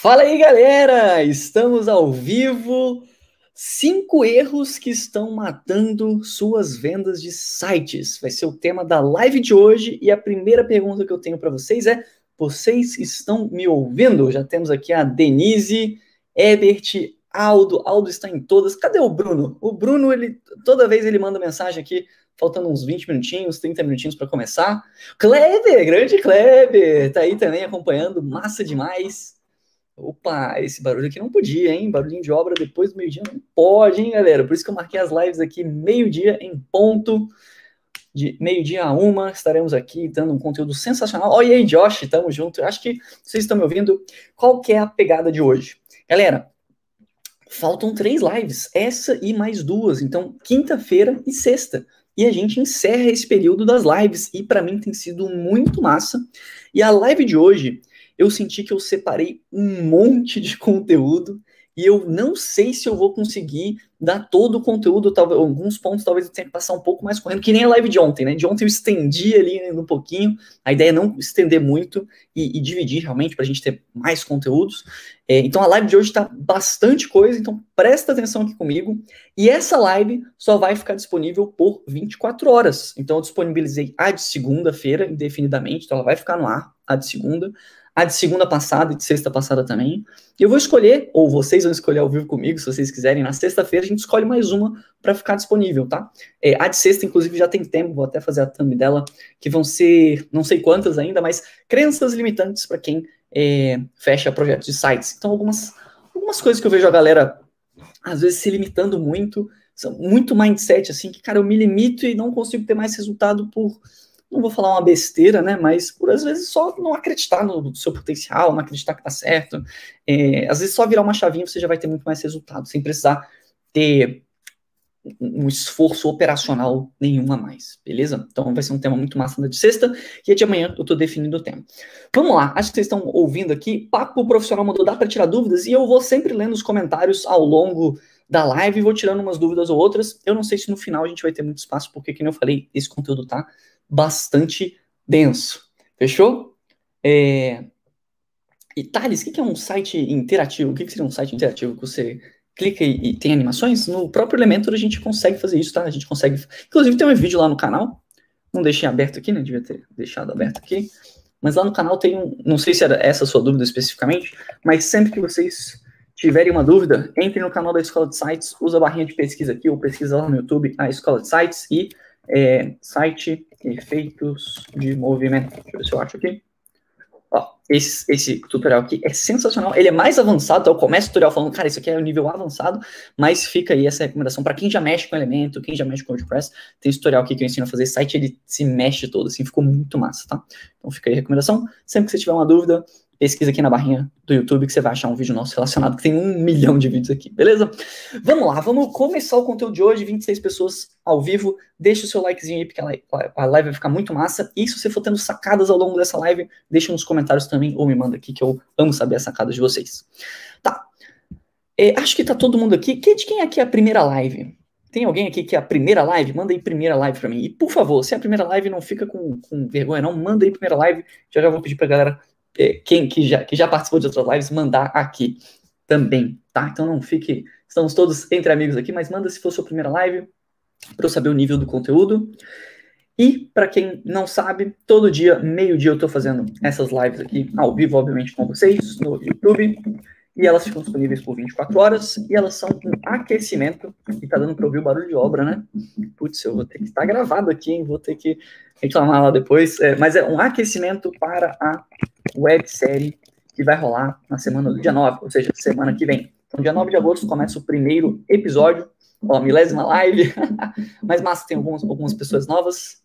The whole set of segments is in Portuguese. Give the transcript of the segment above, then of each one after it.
Fala aí, galera! Estamos ao vivo. Cinco erros que estão matando suas vendas de sites. Vai ser o tema da live de hoje. E a primeira pergunta que eu tenho para vocês é: vocês estão me ouvindo? Já temos aqui a Denise, Ebert, Aldo. Aldo está em todas. Cadê o Bruno? O Bruno, ele toda vez ele manda mensagem aqui, faltando uns 20 minutinhos, 30 minutinhos para começar. Kleber, grande Kleber, tá aí também acompanhando, massa demais. Opa, esse barulho aqui não podia, hein? Barulhinho de obra depois do meio-dia não pode, hein, galera? Por isso que eu marquei as lives aqui meio-dia em ponto. De meio-dia a uma, estaremos aqui dando um conteúdo sensacional. Olha aí, Josh, tamo junto. Acho que vocês estão me ouvindo. Qual que é a pegada de hoje? Galera, faltam três lives, essa e mais duas. Então, quinta-feira e sexta. E a gente encerra esse período das lives. E para mim tem sido muito massa. E a live de hoje eu senti que eu separei um monte de conteúdo e eu não sei se eu vou conseguir dar todo o conteúdo, talvez alguns pontos talvez eu tenha que passar um pouco mais correndo, que nem a live de ontem, né? De ontem eu estendi ali um pouquinho, a ideia é não estender muito e, e dividir realmente para a gente ter mais conteúdos. É, então a live de hoje está bastante coisa, então presta atenção aqui comigo. E essa live só vai ficar disponível por 24 horas. Então eu disponibilizei a de segunda-feira indefinidamente, então ela vai ficar no ar, a de segunda a de segunda passada e de sexta passada também. E eu vou escolher, ou vocês vão escolher ao vivo comigo, se vocês quiserem. Na sexta-feira a gente escolhe mais uma para ficar disponível, tá? É, a de sexta, inclusive, já tem tempo, vou até fazer a thumb dela, que vão ser não sei quantas ainda, mas crenças limitantes para quem é, fecha projetos de sites. Então, algumas, algumas coisas que eu vejo a galera, às vezes, se limitando muito, são muito mindset, assim, que, cara, eu me limito e não consigo ter mais resultado por não vou falar uma besteira, né? Mas por às vezes só não acreditar no seu potencial, não acreditar que tá certo. É, às vezes só virar uma chavinha você já vai ter muito mais resultado, sem precisar ter um esforço operacional nenhum a mais, beleza? Então vai ser um tema muito massa na de sexta e a de amanhã eu tô definindo o tema. Vamos lá, acho que vocês estão ouvindo aqui, Papo Profissional mandou dar para tirar dúvidas e eu vou sempre lendo os comentários ao longo da live e vou tirando umas dúvidas ou outras. Eu não sei se no final a gente vai ter muito espaço, porque, como eu falei, esse conteúdo tá bastante denso. Fechou? É... E Thales, o que é um site interativo? O que seria um site interativo que você clica e, tem animações? No próprio Elementor a gente consegue fazer isso, tá? A gente consegue. Inclusive tem um vídeo lá no canal. Não deixei aberto aqui, né? Devia ter deixado aberto aqui. Mas lá no canal tem um. Não sei se era essa a sua dúvida especificamente, mas sempre que vocês tiverem uma dúvida, entre no canal da Escola de Sites, usa a barrinha de pesquisa aqui, ou pesquisa lá no YouTube, a Escola de Sites, e é, site efeitos de movimento. Deixa eu ver se eu acho aqui. Ó, esse, esse tutorial aqui é sensacional. Ele é mais avançado, então eu começo o tutorial falando, cara, isso aqui é um nível avançado, mas fica aí essa recomendação para quem já mexe com elemento, quem já mexe com WordPress. Tem esse tutorial aqui que eu ensino a fazer. site ele se mexe todo, assim, ficou muito massa, tá? Então fica aí a recomendação. Sempre que você tiver uma dúvida, pesquisa aqui na barrinha do YouTube que você vai achar um vídeo nosso relacionado, que tem um milhão de vídeos aqui, beleza? Vamos lá, vamos começar o conteúdo de hoje, 26 pessoas ao vivo, deixa o seu likezinho aí, porque a live vai ficar muito massa, e se você for tendo sacadas ao longo dessa live, deixa nos comentários também, ou me manda aqui, que eu amo saber as sacadas de vocês. Tá, é, acho que tá todo mundo aqui, de quem aqui é a primeira live? Tem alguém aqui que é a primeira live? Manda aí primeira live para mim. E por favor, se é a primeira live, não fica com, com vergonha, não. Manda aí primeira live. Já já vou pedir pra galera é, quem que já, que já participou de outras lives, mandar aqui também, tá? Então não fique. Estamos todos entre amigos aqui, mas manda se for sua primeira live, para eu saber o nível do conteúdo. E, para quem não sabe, todo dia, meio-dia, eu estou fazendo essas lives aqui, ao vivo, obviamente, com vocês, no YouTube. E elas ficam disponíveis por 24 horas. E elas são um aquecimento. E tá dando para ouvir o barulho de obra, né? Putz, eu vou ter que estar tá gravado aqui, hein? Vou ter que reclamar lá depois. É, mas é um aquecimento para a websérie que vai rolar na semana do dia 9, ou seja, semana que vem. Então, dia 9 de agosto começa o primeiro episódio, ó, milésima live, mas massa, tem algumas, algumas pessoas novas.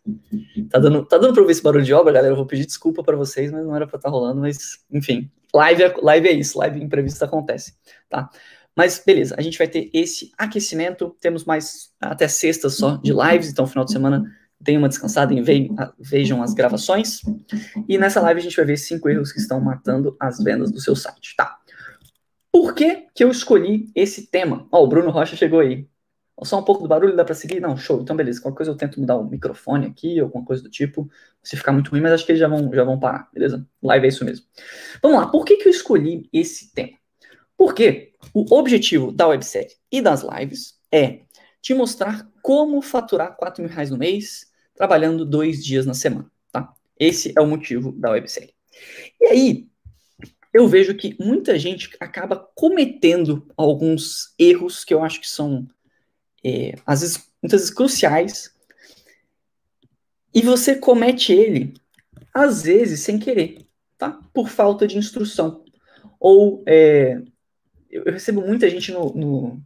Tá dando, tá dando pra ouvir esse barulho de obra, galera? Eu vou pedir desculpa para vocês, mas não era pra estar tá rolando, mas enfim, live é, live é isso, live imprevista acontece, tá? Mas beleza, a gente vai ter esse aquecimento, temos mais até sexta só de lives, então final de semana deem uma descansada e vejam as gravações. E nessa live a gente vai ver cinco erros que estão matando as vendas do seu site, tá? Por que, que eu escolhi esse tema? Ó, oh, o Bruno Rocha chegou aí. Só um pouco do barulho dá para seguir? Não, show. Então, beleza. Qualquer coisa eu tento mudar o microfone aqui, alguma coisa do tipo. Se ficar muito ruim, mas acho que eles já vão, já vão parar, beleza? Live é isso mesmo. Vamos lá. Por que, que eu escolhi esse tema? Porque o objetivo da websérie e das lives é te mostrar como faturar 4 mil reais no mês, trabalhando dois dias na semana, tá? Esse é o motivo da websérie. E aí, eu vejo que muita gente acaba cometendo alguns erros que eu acho que são, é, às vezes, muitas vezes cruciais, e você comete ele, às vezes, sem querer, tá? Por falta de instrução. Ou, é, eu recebo muita gente no, no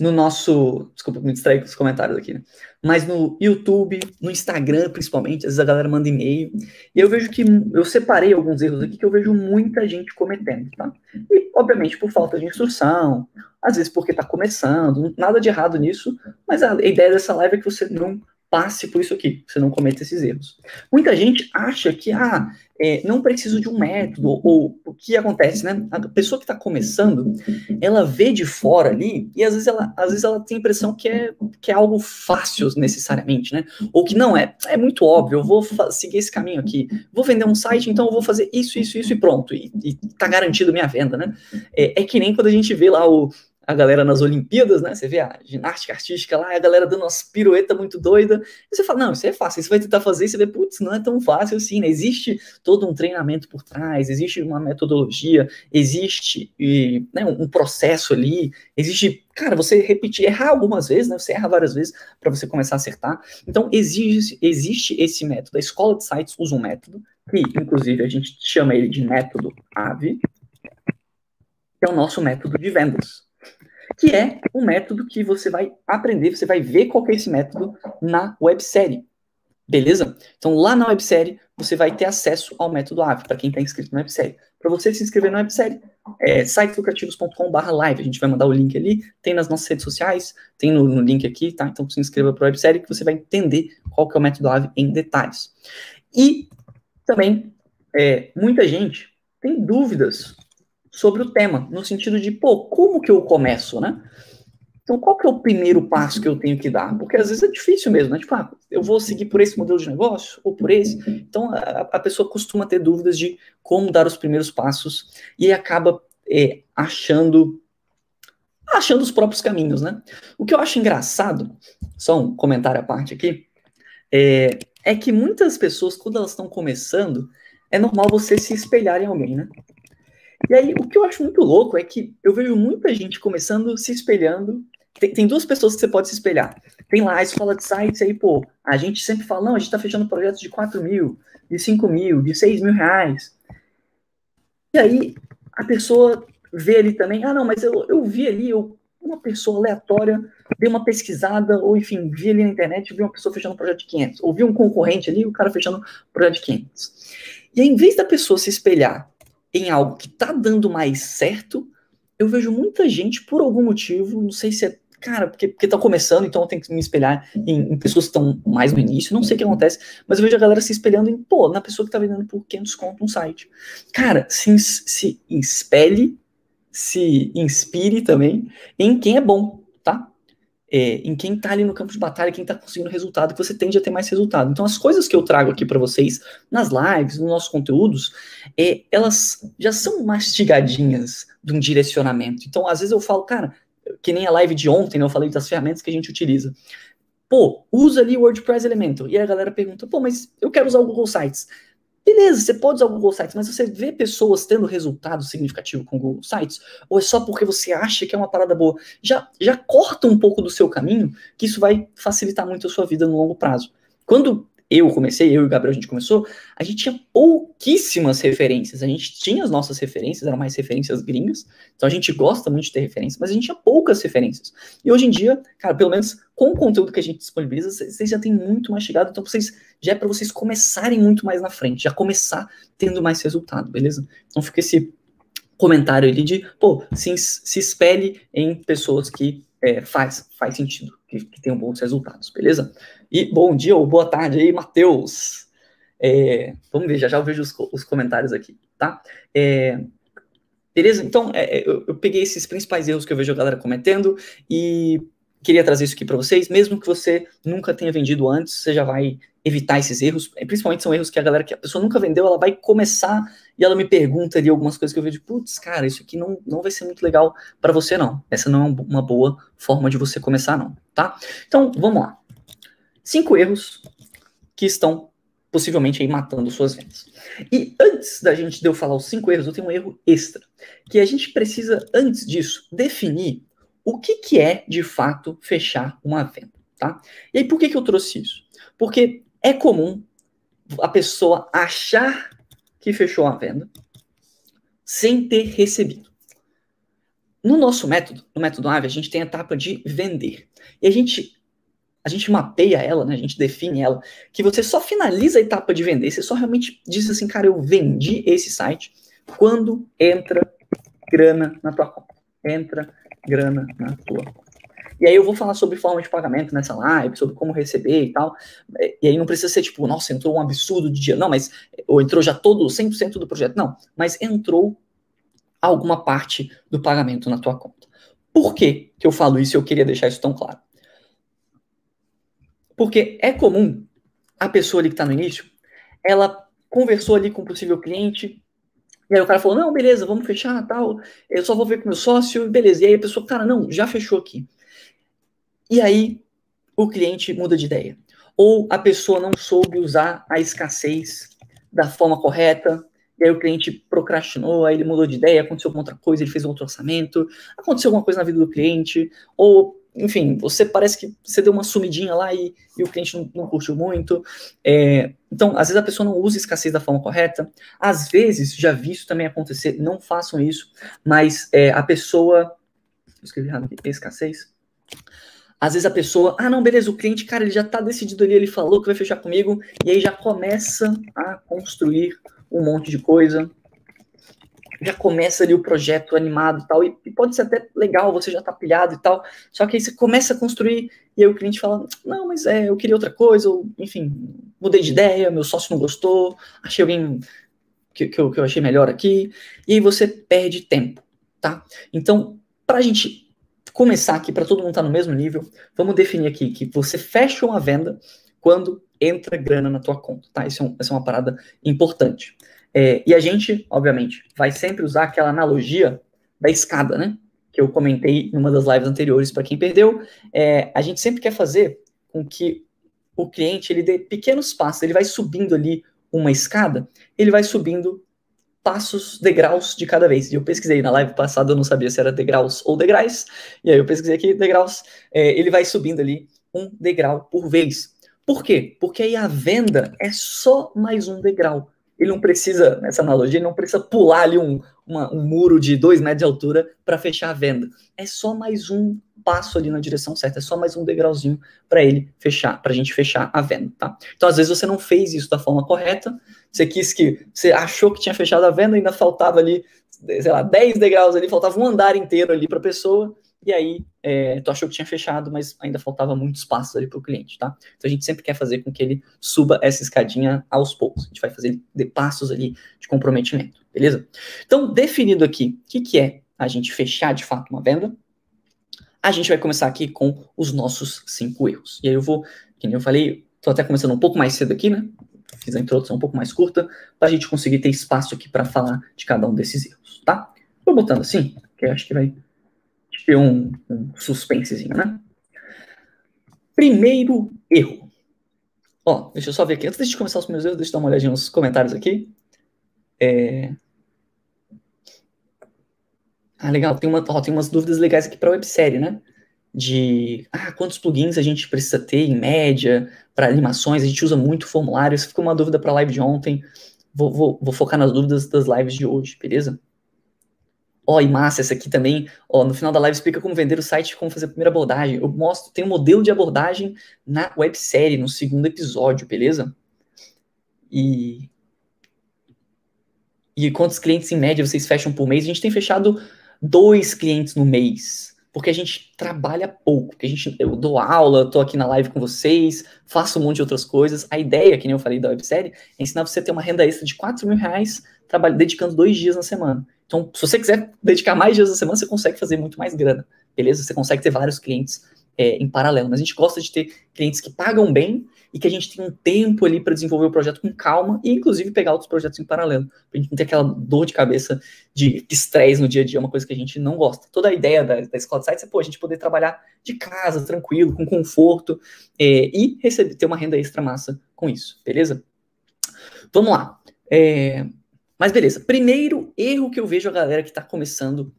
no nosso. Desculpa, me distrair com os comentários aqui, né? Mas no YouTube, no Instagram, principalmente, às vezes a galera manda e-mail. E eu vejo que eu separei alguns erros aqui que eu vejo muita gente cometendo, tá? E, obviamente, por falta de instrução, às vezes porque tá começando, nada de errado nisso, mas a ideia dessa live é que você não passe por isso aqui, você não cometa esses erros. Muita gente acha que, ah, é, não preciso de um método, ou o que acontece, né? A pessoa que está começando, ela vê de fora ali, e às vezes ela, às vezes ela tem a impressão que é, que é algo fácil necessariamente, né? Ou que não é, é muito óbvio, eu vou seguir esse caminho aqui, vou vender um site, então eu vou fazer isso, isso, isso e pronto, e, e tá garantido minha venda, né? É, é que nem quando a gente vê lá o, a galera nas Olimpíadas, né? Você vê a ginástica artística lá, a galera dando umas piruetas muito doida. E você fala, não, isso é fácil, você vai tentar fazer, e você vê, putz, não é tão fácil assim, né? Existe todo um treinamento por trás, existe uma metodologia, existe e, né, um processo ali, existe, cara, você repetir, errar algumas vezes, né? Você erra várias vezes para você começar a acertar. Então, existe, existe esse método. A escola de sites usa um método, que, inclusive, a gente chama ele de método AVE, que é o nosso método de vendas que é um método que você vai aprender, você vai ver qual é esse método na websérie. Beleza? Então, lá na websérie, você vai ter acesso ao método AVE, para quem está inscrito na websérie. Para você se inscrever na websérie, é siteslucrativos.com.br live. A gente vai mandar o link ali, tem nas nossas redes sociais, tem no, no link aqui, tá? Então, se inscreva para a websérie que você vai entender qual que é o método AVE em detalhes. E também, é, muita gente tem dúvidas sobre o tema, no sentido de, pô, como que eu começo, né? Então, qual que é o primeiro passo que eu tenho que dar? Porque às vezes é difícil mesmo, né? Tipo, ah, eu vou seguir por esse modelo de negócio ou por esse. Então, a, a pessoa costuma ter dúvidas de como dar os primeiros passos e acaba é, achando achando os próprios caminhos, né? O que eu acho engraçado, só um comentário à parte aqui, é, é que muitas pessoas, quando elas estão começando, é normal você se espelhar em alguém, né? E aí, o que eu acho muito louco é que eu vejo muita gente começando se espelhando. Tem, tem duas pessoas que você pode se espelhar. Tem lá a escola de sites aí, pô, a gente sempre fala, não, a gente tá fechando projetos de 4 mil, de 5 mil, de 6 mil reais. E aí, a pessoa vê ali também, ah, não, mas eu, eu vi ali, eu, uma pessoa aleatória, dei uma pesquisada, ou enfim, vi ali na internet, vi uma pessoa fechando um projeto de 500, ou vi um concorrente ali, o cara fechando um projeto de 500. E aí, em vez da pessoa se espelhar em algo que tá dando mais certo, eu vejo muita gente, por algum motivo, não sei se é, cara, porque, porque tá começando, então eu tenho que me espelhar em, em pessoas que estão mais no início, não sei o que acontece, mas eu vejo a galera se espelhando em, pô, na pessoa que tá vendendo por 500 conto um site. Cara, se, se espelhe, se inspire também em quem é bom? É, em quem está ali no campo de batalha, quem está conseguindo resultado, que você tende a ter mais resultado. Então, as coisas que eu trago aqui para vocês nas lives, nos nossos conteúdos, é, elas já são mastigadinhas de um direcionamento. Então, às vezes eu falo, cara, que nem a live de ontem, né, eu falei das ferramentas que a gente utiliza. Pô, usa ali o WordPress Elementor. E a galera pergunta, pô, mas eu quero usar o Google Sites. Beleza, você pode usar o Google Sites, mas você vê pessoas tendo resultado significativo com o Google Sites? Ou é só porque você acha que é uma parada boa? Já, já corta um pouco do seu caminho, que isso vai facilitar muito a sua vida no longo prazo. Quando eu comecei, eu e o Gabriel, a gente começou, a gente tinha pouquíssimas referências. A gente tinha as nossas referências, eram mais referências gringas, então a gente gosta muito de ter referências, mas a gente tinha poucas referências. E hoje em dia, cara, pelo menos com o conteúdo que a gente disponibiliza, vocês já têm muito mais chegado, então vocês já é para vocês começarem muito mais na frente, já começar tendo mais resultado, beleza? Então fica esse comentário ali de, pô, se, se espelhe em pessoas que é, faz, faz sentido, que, que tenham bons resultados, beleza? E bom dia ou boa tarde aí, Matheus. É, vamos ver, já já eu vejo os, os comentários aqui, tá? É, beleza? Então, é, é, eu, eu, peguei esses principais erros que eu vejo a galera cometendo e queria trazer isso aqui para vocês, mesmo que você nunca tenha vendido antes, você já vai evitar esses erros, principalmente são erros que a galera que a pessoa nunca vendeu, ela vai começar e ela me pergunta ali algumas coisas que eu vejo, putz, cara, isso aqui não, não vai ser muito legal para você não. Essa não é uma boa forma de você começar não, tá? Então, vamos lá. Cinco erros que estão possivelmente aí matando suas vendas. E antes da gente de eu falar os cinco erros, eu tenho um erro extra, que a gente precisa antes disso definir o que, que é de fato fechar uma venda, tá? E aí por que que eu trouxe isso? Porque é comum a pessoa achar que fechou a venda sem ter recebido. No nosso método, no método AVE, a gente tem a etapa de vender. E a gente a gente mapeia ela, né? A gente define ela, que você só finaliza a etapa de vender, você só realmente diz assim, cara, eu vendi esse site quando entra grana na tua conta. Entra grana na tua conta. E aí eu vou falar sobre forma de pagamento nessa live, sobre como receber e tal. E aí não precisa ser tipo, nossa, entrou um absurdo de dia. Não, mas ou entrou já todo 100% do projeto. Não, mas entrou alguma parte do pagamento na tua conta. Por que que eu falo isso e eu queria deixar isso tão claro? Porque é comum a pessoa ali que está no início, ela conversou ali com o possível cliente, e aí o cara falou, não, beleza, vamos fechar, tal, eu só vou ver com meu sócio, beleza. E aí a pessoa, cara, não, já fechou aqui. E aí o cliente muda de ideia. Ou a pessoa não soube usar a escassez da forma correta, e aí o cliente procrastinou, aí ele mudou de ideia, aconteceu alguma outra coisa, ele fez outro orçamento, aconteceu alguma coisa na vida do cliente, ou enfim, você parece que você deu uma sumidinha lá e, e o cliente não, não curtiu muito. É, então, às vezes a pessoa não usa escassez da forma correta. Às vezes, já vi isso também acontecer, não façam isso, mas é, a pessoa. Eu escrevi errado aqui, escassez. Às vezes a pessoa, ah, não, beleza, o cliente, cara, ele já tá decidido ali, ele falou que vai fechar comigo, e aí já começa a construir um monte de coisa, já começa ali o projeto animado e tal, e, e pode ser até legal, você já tá pilhado e tal, só que aí você começa a construir, e aí o cliente fala, não, mas é, eu queria outra coisa, ou, enfim, mudei de ideia, meu sócio não gostou, achei alguém que, que, eu, que eu achei melhor aqui, e aí você perde tempo, tá? Então, pra gente começar aqui, para todo mundo estar tá no mesmo nível, vamos definir aqui que você fecha uma venda quando entra grana na tua conta, tá? Isso é, um, é uma parada importante. É, e a gente, obviamente, vai sempre usar aquela analogia da escada, né? Que eu comentei numa das lives anteriores para quem perdeu. É, a gente sempre quer fazer com que o cliente ele dê pequenos passos, ele vai subindo ali uma escada, ele vai subindo passos, degraus de cada vez. E eu pesquisei na live passada, eu não sabia se era degraus ou degraus, e aí eu pesquisei aqui degraus, é, ele vai subindo ali um degrau por vez. Por quê? Porque aí a venda é só mais um degrau ele não precisa, nessa analogia, ele não precisa pular ali um, uma, um muro de dois metros de altura para fechar a venda. É só mais um passo ali na direção certa, é só mais um degrauzinho para ele fechar, para a gente fechar a venda, tá? Então, às vezes você não fez isso da forma correta, você quis que, você achou que tinha fechado a venda, ainda faltava ali, sei lá, 10 degraus ali, faltava um andar inteiro ali para a pessoa, e aí é, tu achou que tinha fechado, mas ainda faltava muito espaço ali para o cliente, tá? Então a gente sempre quer fazer com que ele suba essa escadinha aos poucos. A gente vai fazer de passos ali de comprometimento, beleza? Então, definido aqui o que, que é a gente fechar de fato uma venda, a gente vai começar aqui com os nossos cinco erros. E aí eu vou, como eu falei, estou até começando um pouco mais cedo aqui, né? Fiz a introdução um pouco mais curta, para a gente conseguir ter espaço aqui para falar de cada um desses erros, tá? Vou botando assim, que eu acho que vai ter um, um suspensezinho, né? Primeiro erro. Ó, deixa eu só ver aqui. Antes de começar os meus erros, deixa eu dar uma olhadinha nos comentários aqui. É... Ah, legal. Tem, uma, ó, tem umas dúvidas legais aqui para a websérie, né? De ah, quantos plugins a gente precisa ter em média para animações. A gente usa muito formulário. Isso ficou uma dúvida para a live de ontem. Vou, vou, vou focar nas dúvidas das lives de hoje, beleza? Ó, oh, e massa, essa aqui também, ó, no final da live explica como vender o site, como fazer a primeira abordagem. Eu mostro, tem um modelo de abordagem na websérie, no segundo episódio, beleza? E e quantos clientes em média vocês fecham por mês? A gente tem fechado dois clientes no mês, porque a gente trabalha pouco, porque a gente, eu dou aula, tô aqui na live com vocês, faço um monte de outras coisas. A ideia, que nem eu falei da websérie, é ensinar você a ter uma renda extra de 4 mil reais dedicando dois dias na semana. Então, se você quiser dedicar mais dias da semana, você consegue fazer muito mais grana, beleza? Você consegue ter vários clientes é, em paralelo, mas a gente gosta de ter clientes que pagam bem e que a gente tem um tempo ali para desenvolver o projeto com calma e, inclusive, pegar outros projetos em paralelo, para a gente não ter aquela dor de cabeça de estresse no dia a dia, é uma coisa que a gente não gosta. Toda a ideia da, da escola de sites é, pô, a gente poder trabalhar de casa, tranquilo, com conforto é, e receber, ter uma renda extra massa com isso, beleza? Vamos lá. É, mas beleza, primeiro erro que eu vejo a galera que está começando,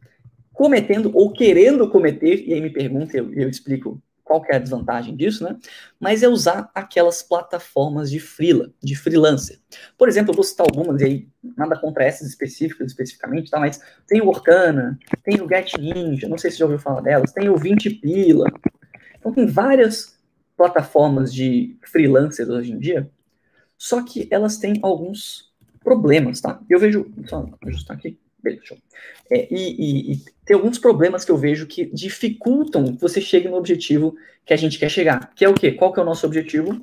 cometendo ou querendo cometer, e aí me pergunta, eu, eu explico qual é a desvantagem disso, né? Mas é usar aquelas plataformas de freela, de freelancer. Por exemplo, eu vou citar algumas, aí nada contra essas específicas, especificamente, tá? Mas tem o Orkana, tem o Get Ninja, não sei se você já ouviu falar delas, tem o 20 Pila. Então tem várias plataformas de freelancers hoje em dia, só que elas têm alguns problemas, tá? Eu vejo, só ajustar aqui. Beleza, show. É, e, e, e, tem alguns problemas que eu vejo que dificultam que você chegue no objetivo que a gente quer chegar. Que é o quê? Qual que é o nosso objetivo?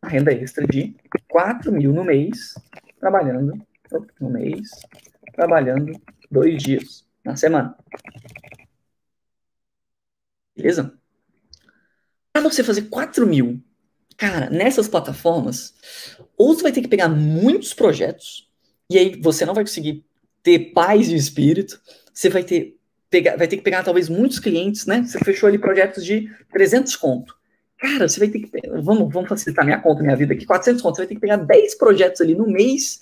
A renda extra de 4 mil no mês, trabalhando no mês, trabalhando dois dias na semana. Beleza? Para você fazer 4 mil, cara, nessas plataformas, ou você vai ter que pegar muitos projetos, e aí você não vai conseguir ter paz de espírito, você vai ter, pegar, vai ter que pegar talvez muitos clientes, né? Você fechou ali projetos de 300 conto. Cara, você vai ter que, vamos, vamos facilitar minha conta, minha vida aqui, 400 conto, você vai ter que pegar 10 projetos ali no mês,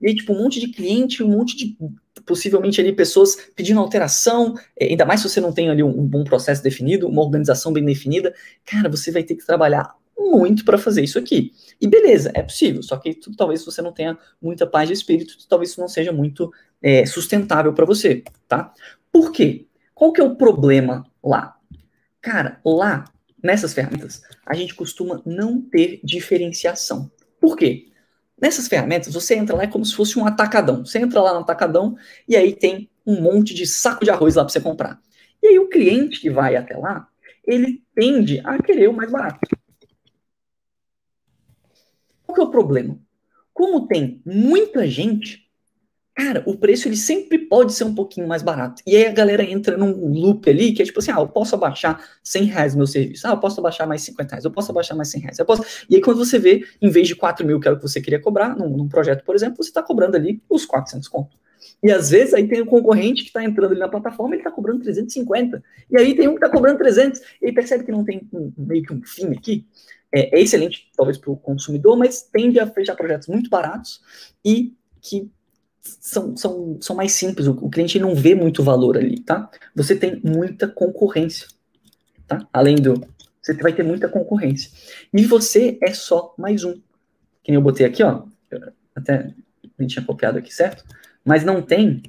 e aí, tipo, um monte de cliente, um monte de, possivelmente ali, pessoas pedindo alteração, é, ainda mais se você não tem ali um, um bom processo definido, uma organização bem definida, cara, você vai ter que trabalhar muito para fazer isso aqui. E beleza, é possível, só que tu, talvez você não tenha muita paz de espírito, talvez isso não seja muito é, sustentável para você, tá? Por quê? Qual que é o problema lá? Cara, lá, nessas ferramentas, a gente costuma não ter diferenciação. Por quê? Nessas ferramentas, você entra lá é como se fosse um atacadão. Você entra lá no atacadão e aí tem um monte de saco de arroz lá para você comprar. E aí o cliente que vai até lá, ele tende a querer o mais barato. Que é o problema? Como tem muita gente, cara, o preço ele sempre pode ser um pouquinho mais barato. E aí a galera entra num loop ali que é tipo assim, ah, eu posso abaixar 100 reais meu serviço, ah, eu posso abaixar mais 50 reais, eu posso abaixar mais 100 reais, eu posso... E aí quando você vê, em vez de 4 mil que era o que você queria cobrar, num, num projeto, por exemplo, você está cobrando ali os 400 conto. E às vezes aí tem um concorrente que está entrando ali na plataforma, ele está cobrando 350. E aí tem um que está cobrando 300. E aí percebe que não tem um, meio que um fim aqui é, é excelente, talvez, para o consumidor, mas tende a fechar projetos muito baratos e que são, são, são mais simples, o, o cliente não vê muito valor ali, tá? Você tem muita concorrência, tá? Além do... Você vai ter muita concorrência. E você é só mais um. Que nem eu botei aqui, ó. Até nem tinha copiado aqui, certo? Mas não tem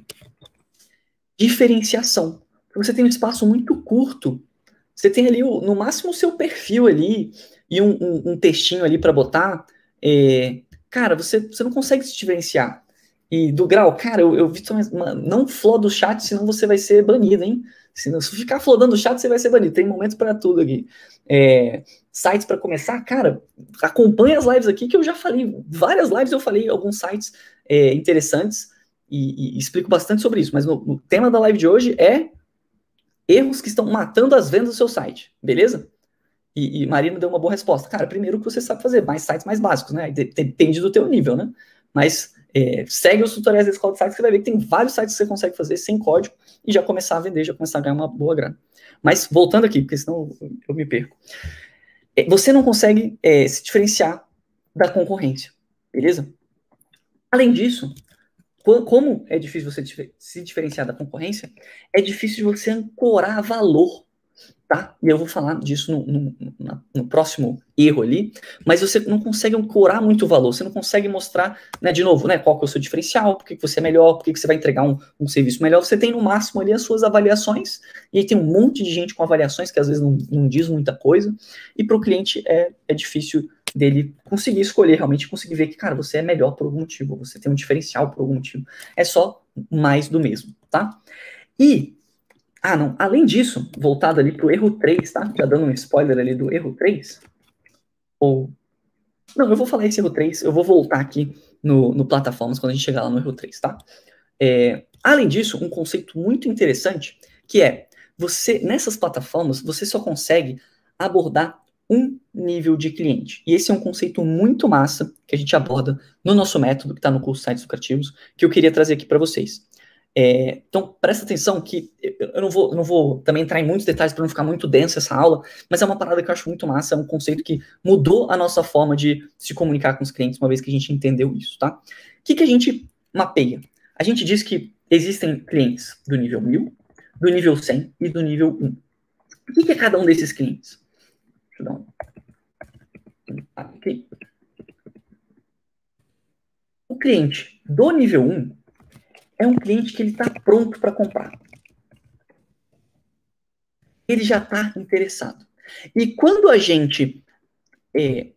diferenciação. Você tem um espaço muito curto. Você tem ali, no máximo, o seu perfil ali, e um, um, um textinho ali para botar, é, cara, você, você não consegue se diferenciar. E do grau, cara, eu, eu vi não flor do chat, senão você vai ser banido, hein? Se, não, ficar flodando o chat, você vai ser banido. Tem momentos para tudo aqui. É, sites para começar, cara, acompanha as lives aqui que eu já falei. Várias lives eu falei alguns sites é, interessantes e, e, explico bastante sobre isso. Mas no, o tema da live de hoje é erros que estão matando as vendas do seu site, beleza? E, e Marina deu uma boa resposta. Cara, primeiro que você sabe fazer, mais sites mais básicos, né? Depende do teu nível, né? Mas é, segue os tutoriais da escola de sites, que você vai ver que tem vários sites que você consegue fazer sem código e já começar a vender, já começar a ganhar uma boa grana. Mas voltando aqui, porque senão eu me perco. É, você não consegue é, se diferenciar da concorrência, beleza? Além disso, como é difícil você se diferenciar da concorrência, é difícil você ancorar valor tá? E eu vou falar disso no, no, no, próximo erro ali, mas você não consegue ancorar muito valor, você não consegue mostrar, né, de novo, né, qual que é o seu diferencial, por que, você é melhor, por que, que você vai entregar um, um, serviço melhor, você tem no máximo ali as suas avaliações, e aí tem um monte de gente com avaliações que às vezes não, não diz muita coisa, e para o cliente é, é difícil dele conseguir escolher, realmente conseguir ver que, cara, você é melhor por algum motivo, você tem um diferencial por algum motivo, é só mais do mesmo, tá? E ah, não. Além disso, voltado ali para o erro 3, tá? Já dando um spoiler ali do erro 3. Ou. Não, eu vou falar esse erro 3, eu vou voltar aqui no, no plataformas quando a gente chegar lá no erro 3, tá? É, além disso, um conceito muito interessante que é você nessas plataformas você só consegue abordar um nível de cliente. E esse é um conceito muito massa que a gente aborda no nosso método que está no curso Sites Lucrativos, que eu queria trazer aqui para vocês. É, então, presta atenção que eu não vou, não vou também entrar em muitos detalhes para não ficar muito densa essa aula, mas é uma parada que eu acho muito massa, é um conceito que mudou a nossa forma de se comunicar com os clientes, uma vez que a gente entendeu isso, tá? O que, que a gente mapeia? A gente diz que existem clientes do nível 1000, do nível 100 e do nível 1. O que, que é cada um desses clientes? Deixa eu dar um... Aqui. O cliente do nível 1 é um cliente que ele está pronto para comprar. Ele já está interessado. E quando a gente é,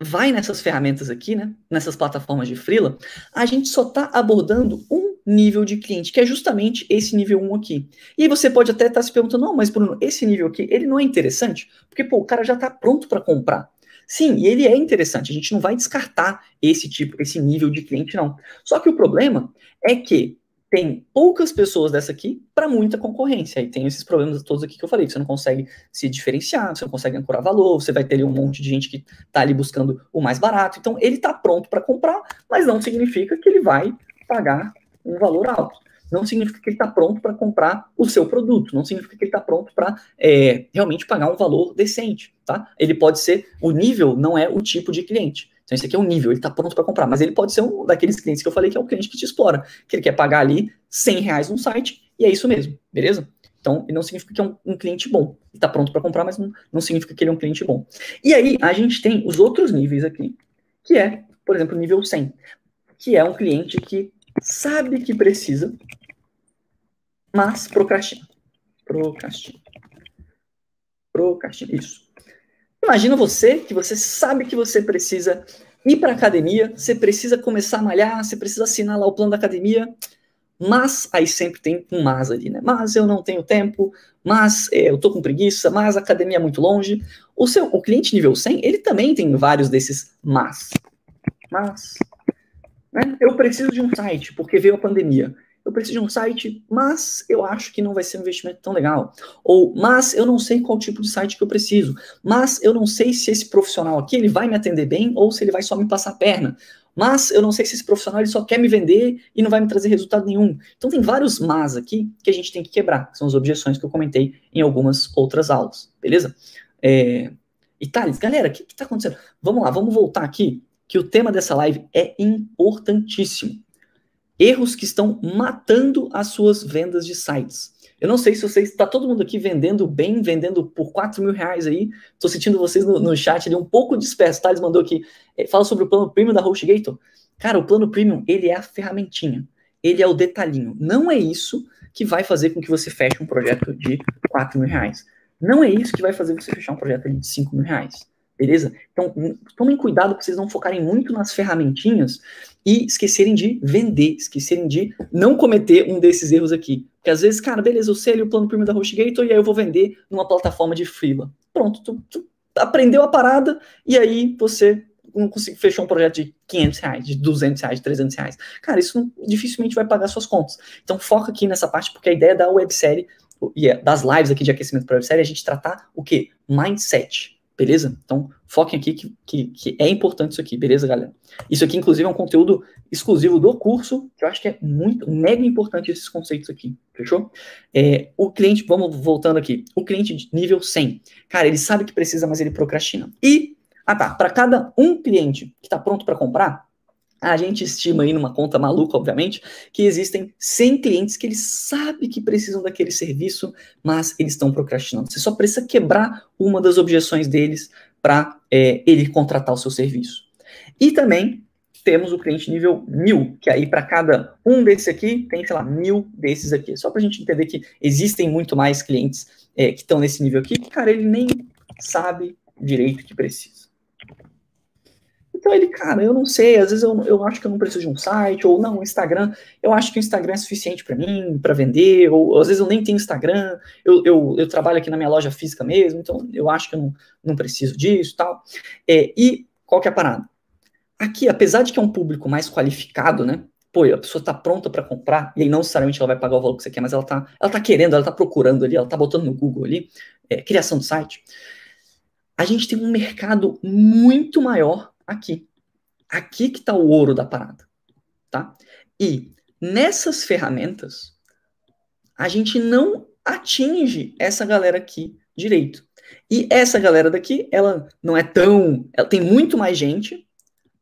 vai nessas ferramentas aqui, né, nessas plataformas de freela, a gente só está abordando um nível de cliente, que é justamente esse nível 1 aqui. E você pode até estar tá se perguntando, não, mas Bruno, esse nível aqui, ele não é interessante? Porque, pô, o cara já está pronto para comprar. Sim, e ele é interessante, a gente não vai descartar esse tipo, esse nível de cliente, não. Só que o problema é que tem poucas pessoas dessa aqui para muita concorrência. E tem esses problemas todos aqui que eu falei, você não consegue se diferenciar, você não consegue ancorar valor, você vai ter ali um monte de gente que está ali buscando o mais barato. Então, ele está pronto para comprar, mas não significa que ele vai pagar um valor alto não significa que ele está pronto para comprar o seu produto, não significa que ele está pronto para é, realmente pagar um valor decente, tá? Ele pode ser, o nível não é o tipo de cliente. Então, esse aqui é um nível, ele está pronto para comprar, mas ele pode ser um daqueles clientes que eu falei que é o cliente que te explora, que ele quer pagar ali 100 reais no site, e é isso mesmo, beleza? Então, não significa que é um, um cliente bom. Ele está pronto para comprar, mas não, não significa que ele é um cliente bom. E aí, a gente tem os outros níveis aqui, que é, por exemplo, o nível 100, que é um cliente que sabe que precisa, mas procrastina. Procrastina. Procrastina. Isso. Imagina você que você sabe que você precisa ir para academia, você precisa começar a malhar, você precisa assinar lá o plano da academia, mas aí sempre tem um mas ali, né? Mas eu não tenho tempo, mas é, eu tô com preguiça, mas a academia é muito longe. O seu o cliente nível 100, ele também tem vários desses mas. Mas né? eu preciso de um site porque veio a pandemia eu preciso de um site, mas eu acho que não vai ser um investimento tão legal. Ou, mas eu não sei qual tipo de site que eu preciso. Mas eu não sei se esse profissional aqui ele vai me atender bem ou se ele vai só me passar a perna. Mas eu não sei se esse profissional ele só quer me vender e não vai me trazer resultado nenhum. Então tem vários mas aqui que a gente tem que quebrar. Que são as objeções que eu comentei em algumas outras aulas. Beleza? É... Galera, o que está acontecendo? Vamos lá, vamos voltar aqui, que o tema dessa live é importantíssimo erros que estão matando as suas vendas de sites. Eu não sei se vocês. Está todo mundo aqui vendendo bem, vendendo por 4 mil reais aí. Estou sentindo vocês no, no, chat ali um pouco disperso. Tá? Eles mandou aqui. É, fala sobre o plano premium da HostGator. Cara, o plano premium, ele é a ferramentinha. Ele é o detalhinho. Não é isso que vai fazer com que você feche um projeto de 4 mil reais. Não é isso que vai fazer você fechar um projeto de 5 mil reais. Beleza? Então, tomem cuidado para vocês não focarem muito nas ferramentinhas e esquecerem de vender, esquecerem de não cometer um desses erros aqui. Porque às vezes, cara, beleza, eu sei ali o plano primeiro da HostGator e aí eu vou vender numa plataforma de freela. Pronto, tu, tu aprendeu a parada e aí você não conseguiu fechar um projeto de 500 reais, de 200 reais, de 300 reais. Cara, isso não, dificilmente vai pagar suas contas. Então foca aqui nessa parte, porque a ideia da websérie e é das lives aqui de aquecimento para websérie é a gente tratar o quê? Mindset Beleza? Então, foquem aqui que, que, que, é importante isso aqui, beleza, galera? Isso aqui, inclusive, é um conteúdo exclusivo do curso, que eu acho que é muito, mega importante esses conceitos aqui, fechou? É, o cliente, vamos voltando aqui, o cliente de nível 100, cara, ele sabe que precisa, mas ele procrastina. E, ah tá, para cada um cliente que está pronto para comprar, a gente estima aí numa conta maluca, obviamente, que existem 100 clientes que eles sabem que precisam daquele serviço, mas eles estão procrastinando. Você só precisa quebrar uma das objeções deles para é, ele contratar o seu serviço. E também temos o cliente nível 1000, que aí para cada um desses aqui tem, sei lá, mil desses aqui. Só para a gente entender que existem muito mais clientes é, que estão nesse nível aqui, cara, ele nem sabe direito que precisa. Então ele, cara, eu não sei, às vezes eu, eu acho que eu não preciso de um site, ou não, Instagram, eu acho que o Instagram é suficiente para mim, para vender, ou às vezes eu nem tenho Instagram, eu, eu, eu, trabalho aqui na minha loja física mesmo, então eu acho que eu não, não preciso disso tal. É, e qual que é a parada? Aqui, apesar de que é um público mais qualificado, né? pô, a pessoa está pronta para comprar, e aí não necessariamente ela vai pagar o valor que você quer, mas ela está ela tá querendo, ela está procurando ali, ela está botando no Google ali, é, criação de site. A gente tem um mercado muito maior aqui. Aqui que está o ouro da parada, tá? E nessas ferramentas, a gente não atinge essa galera aqui direito. E essa galera daqui, ela não é tão. Ela tem muito mais gente,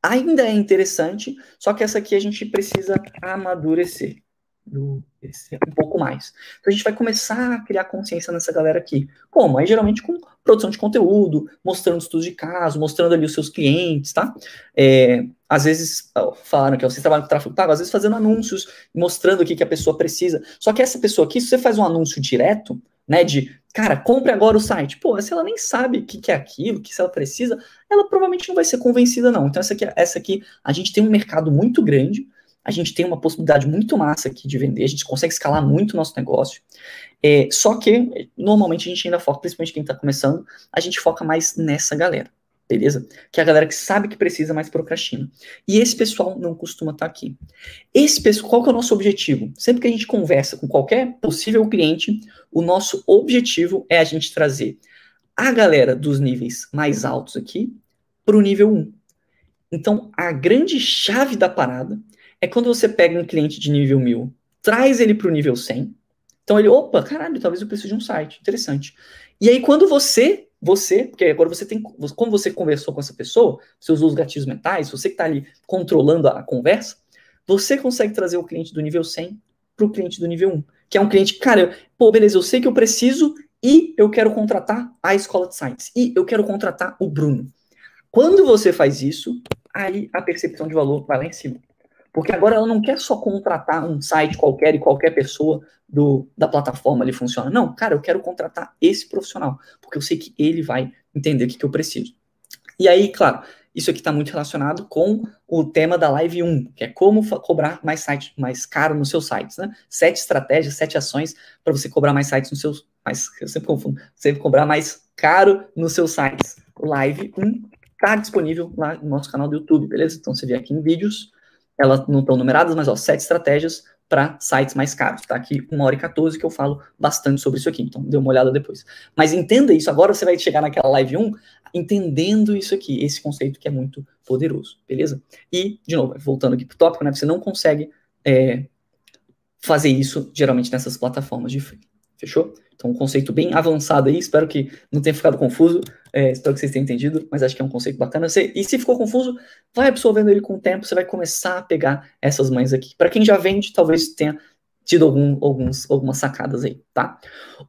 ainda é interessante, só que essa aqui a gente precisa amadurecer um pouco mais. Então a gente vai começar a criar consciência nessa galera aqui. Como? Aí geralmente com produção de conteúdo, mostrando estudos de caso, mostrando ali os seus clientes, tá? É, às vezes, falaram que vocês trabalham com tráfego pago, às vezes fazendo anúncios, mostrando o que, que a pessoa precisa. Só que essa pessoa aqui, se você faz um anúncio direto, né, de, cara, compre agora o site. Pô, se ela nem sabe o que, que é aquilo, que se ela precisa, ela provavelmente não vai ser convencida, não. Então, essa aqui, essa aqui, a gente tem um mercado muito grande, a gente tem uma possibilidade muito massa aqui de vender, a gente consegue escalar muito o nosso negócio. É, só que, normalmente, a gente ainda foca, principalmente quem está começando, a gente foca mais nessa galera, beleza? Que é a galera que sabe que precisa, mas procrastina. E esse pessoal não costuma estar tá aqui. Esse pessoal, qual que é o nosso objetivo? Sempre que a gente conversa com qualquer possível cliente, o nosso objetivo é a gente trazer a galera dos níveis mais altos aqui para o nível 1. Então, a grande chave da parada é quando você pega um cliente de nível 1000, traz ele para o nível 100. Então ele, opa, caralho, talvez eu precise de um site, interessante. E aí quando você, você, porque agora você tem, como você conversou com essa pessoa, você usou os gatilhos mentais, você que está ali controlando a conversa, você consegue trazer o cliente do nível 100 para o cliente do nível 1, que é um cliente, cara, pô, beleza, eu sei que eu preciso e eu quero contratar a escola de sites, e eu quero contratar o Bruno. Quando você faz isso, aí a percepção de valor vai lá em cima. Porque agora ela não quer só contratar um site qualquer e qualquer pessoa do, da plataforma ali funciona. Não, cara, eu quero contratar esse profissional, porque eu sei que ele vai entender o que, que eu preciso. E aí, claro, isso aqui está muito relacionado com o tema da Live 1, que é como cobrar mais site, mais caro nos seus sites, né? Sete estratégias, sete ações para você cobrar mais sites nos seus, mais, eu sempre confundo, sempre cobrar mais caro nos seus sites. Live 1 está disponível lá no nosso canal do YouTube, beleza? Então você vê aqui em vídeos, elas não estão numeradas, mas ó, sete estratégias para sites mais caros. Tá aqui uma hora e 14 que eu falo bastante sobre isso aqui, então dê uma olhada depois. Mas entenda isso, agora você vai chegar naquela live 1 entendendo isso aqui, esse conceito que é muito poderoso, beleza? E, de novo, voltando aqui para o tópico, né, você não consegue é, fazer isso geralmente nessas plataformas de free. Fechou? Então, um conceito bem avançado aí, espero que não tenha ficado confuso, é, espero que vocês tenham entendido, mas acho que é um conceito bacana. Você, e se ficou confuso, vai absorvendo ele com o tempo, você vai começar a pegar essas mães aqui. Para quem já vende, talvez tenha tido algum, alguns, algumas sacadas aí, tá?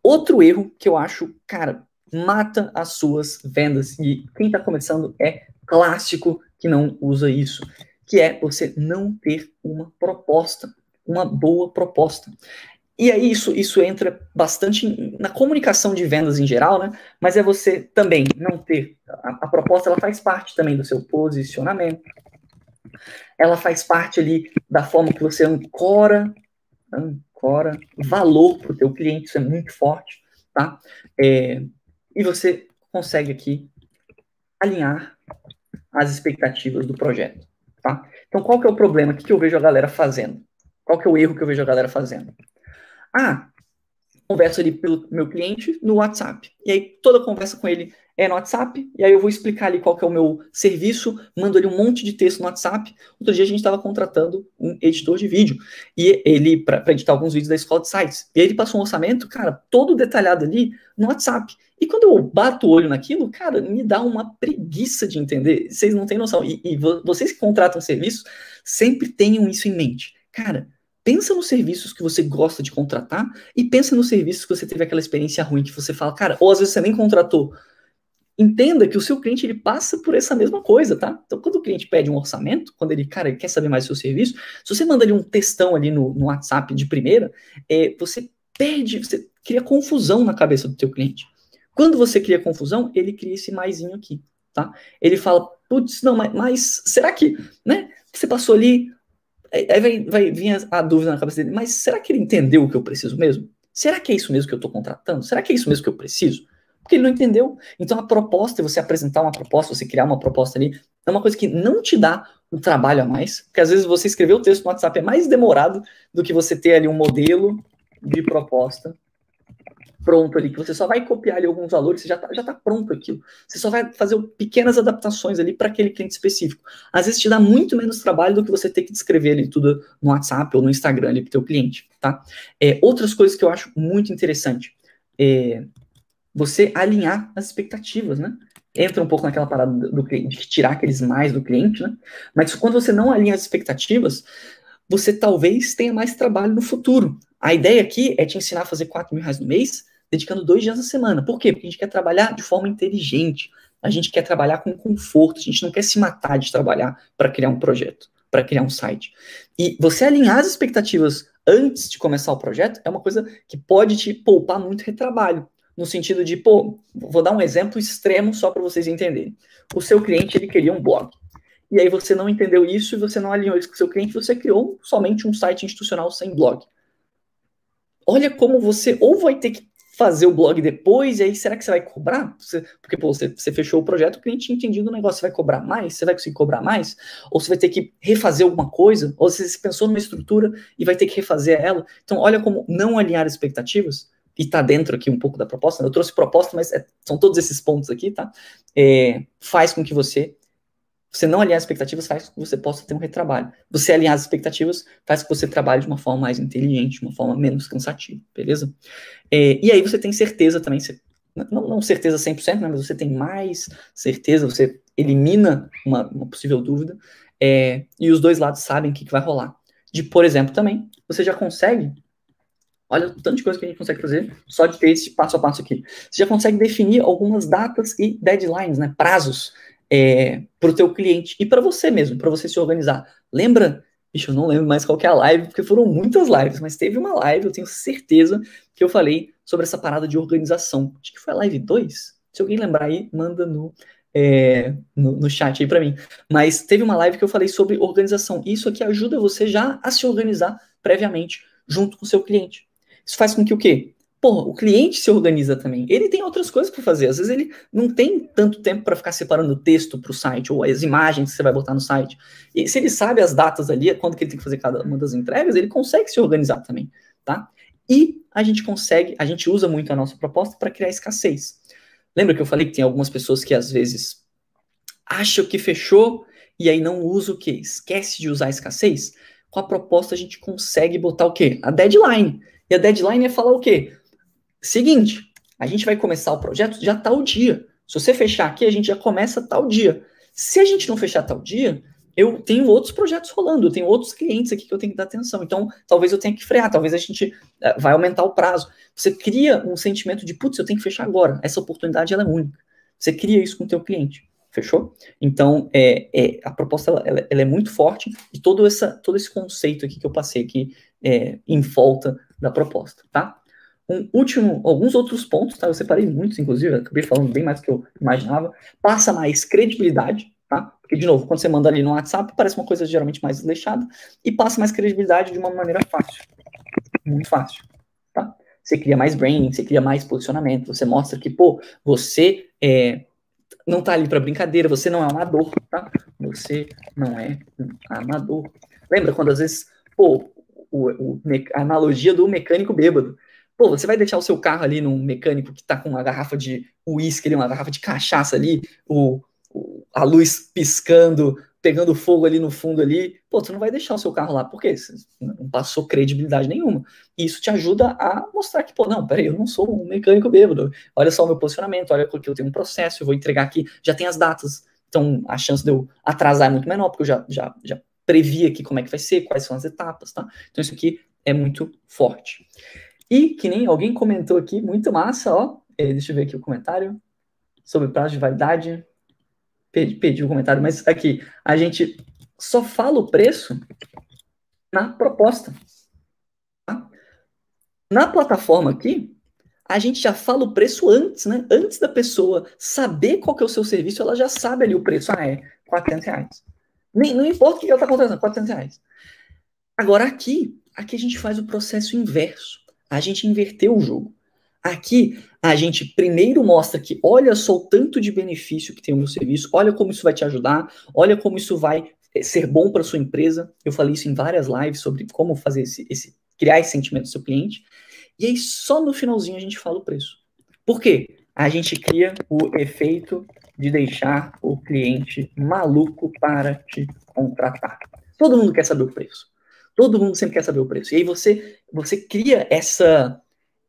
Outro erro que eu acho, cara, mata as suas vendas, e quem está começando é clássico que não usa isso, que é você não ter uma proposta, uma boa proposta. E aí isso, isso entra bastante na comunicação de vendas em geral, né? Mas é você também não ter a, a proposta, ela faz parte também do seu posicionamento. Ela faz parte ali da forma que você ancora, ancora valor para o teu cliente, isso é muito forte, tá? É, e você consegue aqui alinhar as expectativas do projeto, tá? Então qual que é o problema? O que, que eu vejo a galera fazendo? Qual que é o erro que eu vejo a galera fazendo? Ah, converso ali pelo meu cliente no WhatsApp. E aí toda conversa com ele é no WhatsApp, e aí eu vou explicar ali qual que é o meu serviço, mando ali um monte de texto no WhatsApp. Outro dia a gente estava contratando um editor de vídeo, e ele, para editar alguns vídeos da escola de sites. E aí ele passou um orçamento, cara, todo detalhado ali no WhatsApp. E quando eu bato o olho naquilo, cara, me dá uma preguiça de entender. Vocês não têm noção. E, e vocês que contratam serviço, sempre tenham isso em mente. Cara, pensa nos serviços que você gosta de contratar e pensa nos serviços que você teve aquela experiência ruim que você fala, cara, ou às vezes você nem contratou. Entenda que o seu cliente ele passa por essa mesma coisa, tá? Então, quando o cliente pede um orçamento, quando ele, cara, ele quer saber mais do seu serviço, se você manda ali um textão ali no, no WhatsApp de primeira, é, você perde, você cria confusão na cabeça do teu cliente. Quando você cria confusão, ele cria esse maisinho aqui, tá? Ele fala, putz, não, mas, mas será que, né? Você passou ali Aí vai, vai vir a, a, dúvida na cabeça dele, mas será que ele entendeu o que eu preciso mesmo? Será que é isso mesmo que eu estou contratando? Será que é isso mesmo que eu preciso? Porque ele não entendeu. Então a proposta, você apresentar uma proposta, você criar uma proposta ali, é uma coisa que não te dá um trabalho a mais, porque às vezes você escrever o texto no WhatsApp é mais demorado do que você ter ali um modelo de proposta pronto ali, que você só vai copiar ali alguns valores, você já está já tá pronto aquilo. Você só vai fazer pequenas adaptações ali para aquele cliente específico. Às vezes te dá muito menos trabalho do que você ter que descrever ali tudo no WhatsApp ou no Instagram ali para o teu cliente, tá? É, outras coisas que eu acho muito interessante é você alinhar as expectativas, né? Entra um pouco naquela parada do cliente, de tirar aqueles mais do cliente, né? Mas quando você não alinha as expectativas, você talvez tenha mais trabalho no futuro. A ideia aqui é te ensinar a fazer 4 mil reais no mês, dedicando dois dias na semana. Por quê? Porque a gente quer trabalhar de forma inteligente, a gente quer trabalhar com conforto, a gente não quer se matar de trabalhar para criar um projeto, para criar um site. E você alinhar as expectativas antes de começar o projeto é uma coisa que pode te poupar muito retrabalho. No sentido de, pô, vou dar um exemplo extremo só para vocês entenderem. O seu cliente, ele queria um blog. E aí você não entendeu isso e você não alinhou isso com o seu cliente, você criou somente um site institucional sem blog. Olha como você ou vai ter que fazer o blog depois, e aí será que você vai cobrar? Você, porque, pô, você, você, fechou o projeto, o cliente entendido o negócio, você vai cobrar mais? Você vai conseguir cobrar mais? Ou você vai ter que refazer alguma coisa? Ou você pensou numa estrutura e vai ter que refazer ela? Então, olha como não alinhar expectativas, e tá dentro aqui um pouco da proposta, né? eu trouxe proposta, mas é, são todos esses pontos aqui, tá? É, faz com que você você não alinhar as expectativas faz com que você possa ter um retrabalho. Você alinhar as expectativas faz com que você trabalhe de uma forma mais inteligente, de uma forma menos cansativa, beleza? É, e aí você tem certeza também, você, não, não, certeza 100%, né, mas você tem mais certeza, você elimina uma, uma possível dúvida, é, e os dois lados sabem o que, que vai rolar. De, por exemplo, também, você já consegue Olha o tanto de coisa que a gente consegue fazer só de ter esse passo a passo aqui. Você já consegue definir algumas datas e deadlines, né, prazos é, para o teu cliente e para você mesmo, para você se organizar. Lembra? Bicho, eu não lembro mais qual que é a live, porque foram muitas lives, mas teve uma live, eu tenho certeza, que eu falei sobre essa parada de organização. Acho que foi a live 2. Se alguém lembrar aí, manda no, é, no, no, chat aí para mim. Mas teve uma live que eu falei sobre organização. Isso aqui ajuda você já a se organizar previamente junto com o seu cliente. Isso faz com que o quê? Porra, o cliente se organiza também. Ele tem outras coisas para fazer. Às vezes ele não tem tanto tempo para ficar separando o texto para o site ou as imagens que você vai botar no site. E se ele sabe as datas ali, quando que ele tem que fazer cada uma das entregas, ele consegue se organizar também, tá? E a gente consegue, a gente usa muito a nossa proposta para criar escassez. Lembra que eu falei que tem algumas pessoas que às vezes acham que fechou e aí não usa o quê? Esquece de usar a escassez? Com a proposta a gente consegue botar o quê? A deadline. E a deadline é falar o quê? Seguinte, a gente vai começar o projeto já tal dia. Se você fechar aqui, a gente já começa tal dia. Se a gente não fechar tal dia, eu tenho outros projetos rolando, eu tenho outros clientes aqui que eu tenho que dar atenção. Então, talvez eu tenha que frear, talvez a gente uh, vai aumentar o prazo. Você cria um sentimento de, putz, eu tenho que fechar agora. Essa oportunidade ela é única. Você cria isso com o teu cliente. Fechou? Então, é, é a proposta ela, ela, ela, é muito forte e todo, essa, todo esse conceito aqui que eu passei aqui é, em volta da proposta, tá? Um último, alguns outros pontos, tá? Eu separei muitos, inclusive, acabei falando bem mais do que eu imaginava. Passa mais credibilidade, tá? Porque, de novo, quando você manda ali no WhatsApp, parece uma coisa geralmente mais desleixada, e passa mais credibilidade de uma maneira fácil. Muito fácil, tá? Você cria mais branding, você cria mais posicionamento, você mostra que, pô, você é, não tá ali para brincadeira, você não é amador, tá? Você não é um amador. Lembra quando às vezes, pô, o, o, a analogia do mecânico bêbado. Pô, você vai deixar o seu carro ali num mecânico que tá com uma garrafa de uísque ali, uma garrafa de cachaça ali, o, o, a luz piscando, pegando fogo ali no fundo ali. Pô, você não vai deixar o seu carro lá, porque você não passou credibilidade nenhuma. E isso te ajuda a mostrar que, pô, não, peraí, eu não sou um mecânico bêbado. Olha só o meu posicionamento, olha que eu tenho um processo, eu vou entregar aqui, já tem as datas. Então, a chance de eu atrasar é muito menor, porque eu já, já, já previ aqui como é que vai ser, quais são as etapas, tá? Então, isso aqui é muito forte. E que nem alguém comentou aqui, muito massa, ó. É, deixa eu ver aqui o comentário sobre prazo de validade. Perdi o comentário, mas aqui, a gente só fala o preço na proposta. Tá? Na plataforma aqui, a gente já fala o preço antes, né? Antes da pessoa saber qual que é o seu serviço, ela já sabe ali o preço. Ah, é 400 reais. Nem, não importa o que ela está contratando, 400 reais. Agora aqui, aqui a gente faz o processo inverso a gente inverteu o jogo. Aqui, a gente primeiro mostra que olha só o tanto de benefício que tem o meu serviço, olha como isso vai te ajudar, olha como isso vai é, ser bom para sua empresa. Eu falei isso em várias lives sobre como fazer esse, esse criar esse sentimento do seu cliente. E aí só no finalzinho a gente fala o preço. Por quê? A gente cria o efeito de deixar o cliente maluco para te contratar. Todo mundo quer saber o preço. Todo mundo sempre quer saber o preço. E aí você você cria essa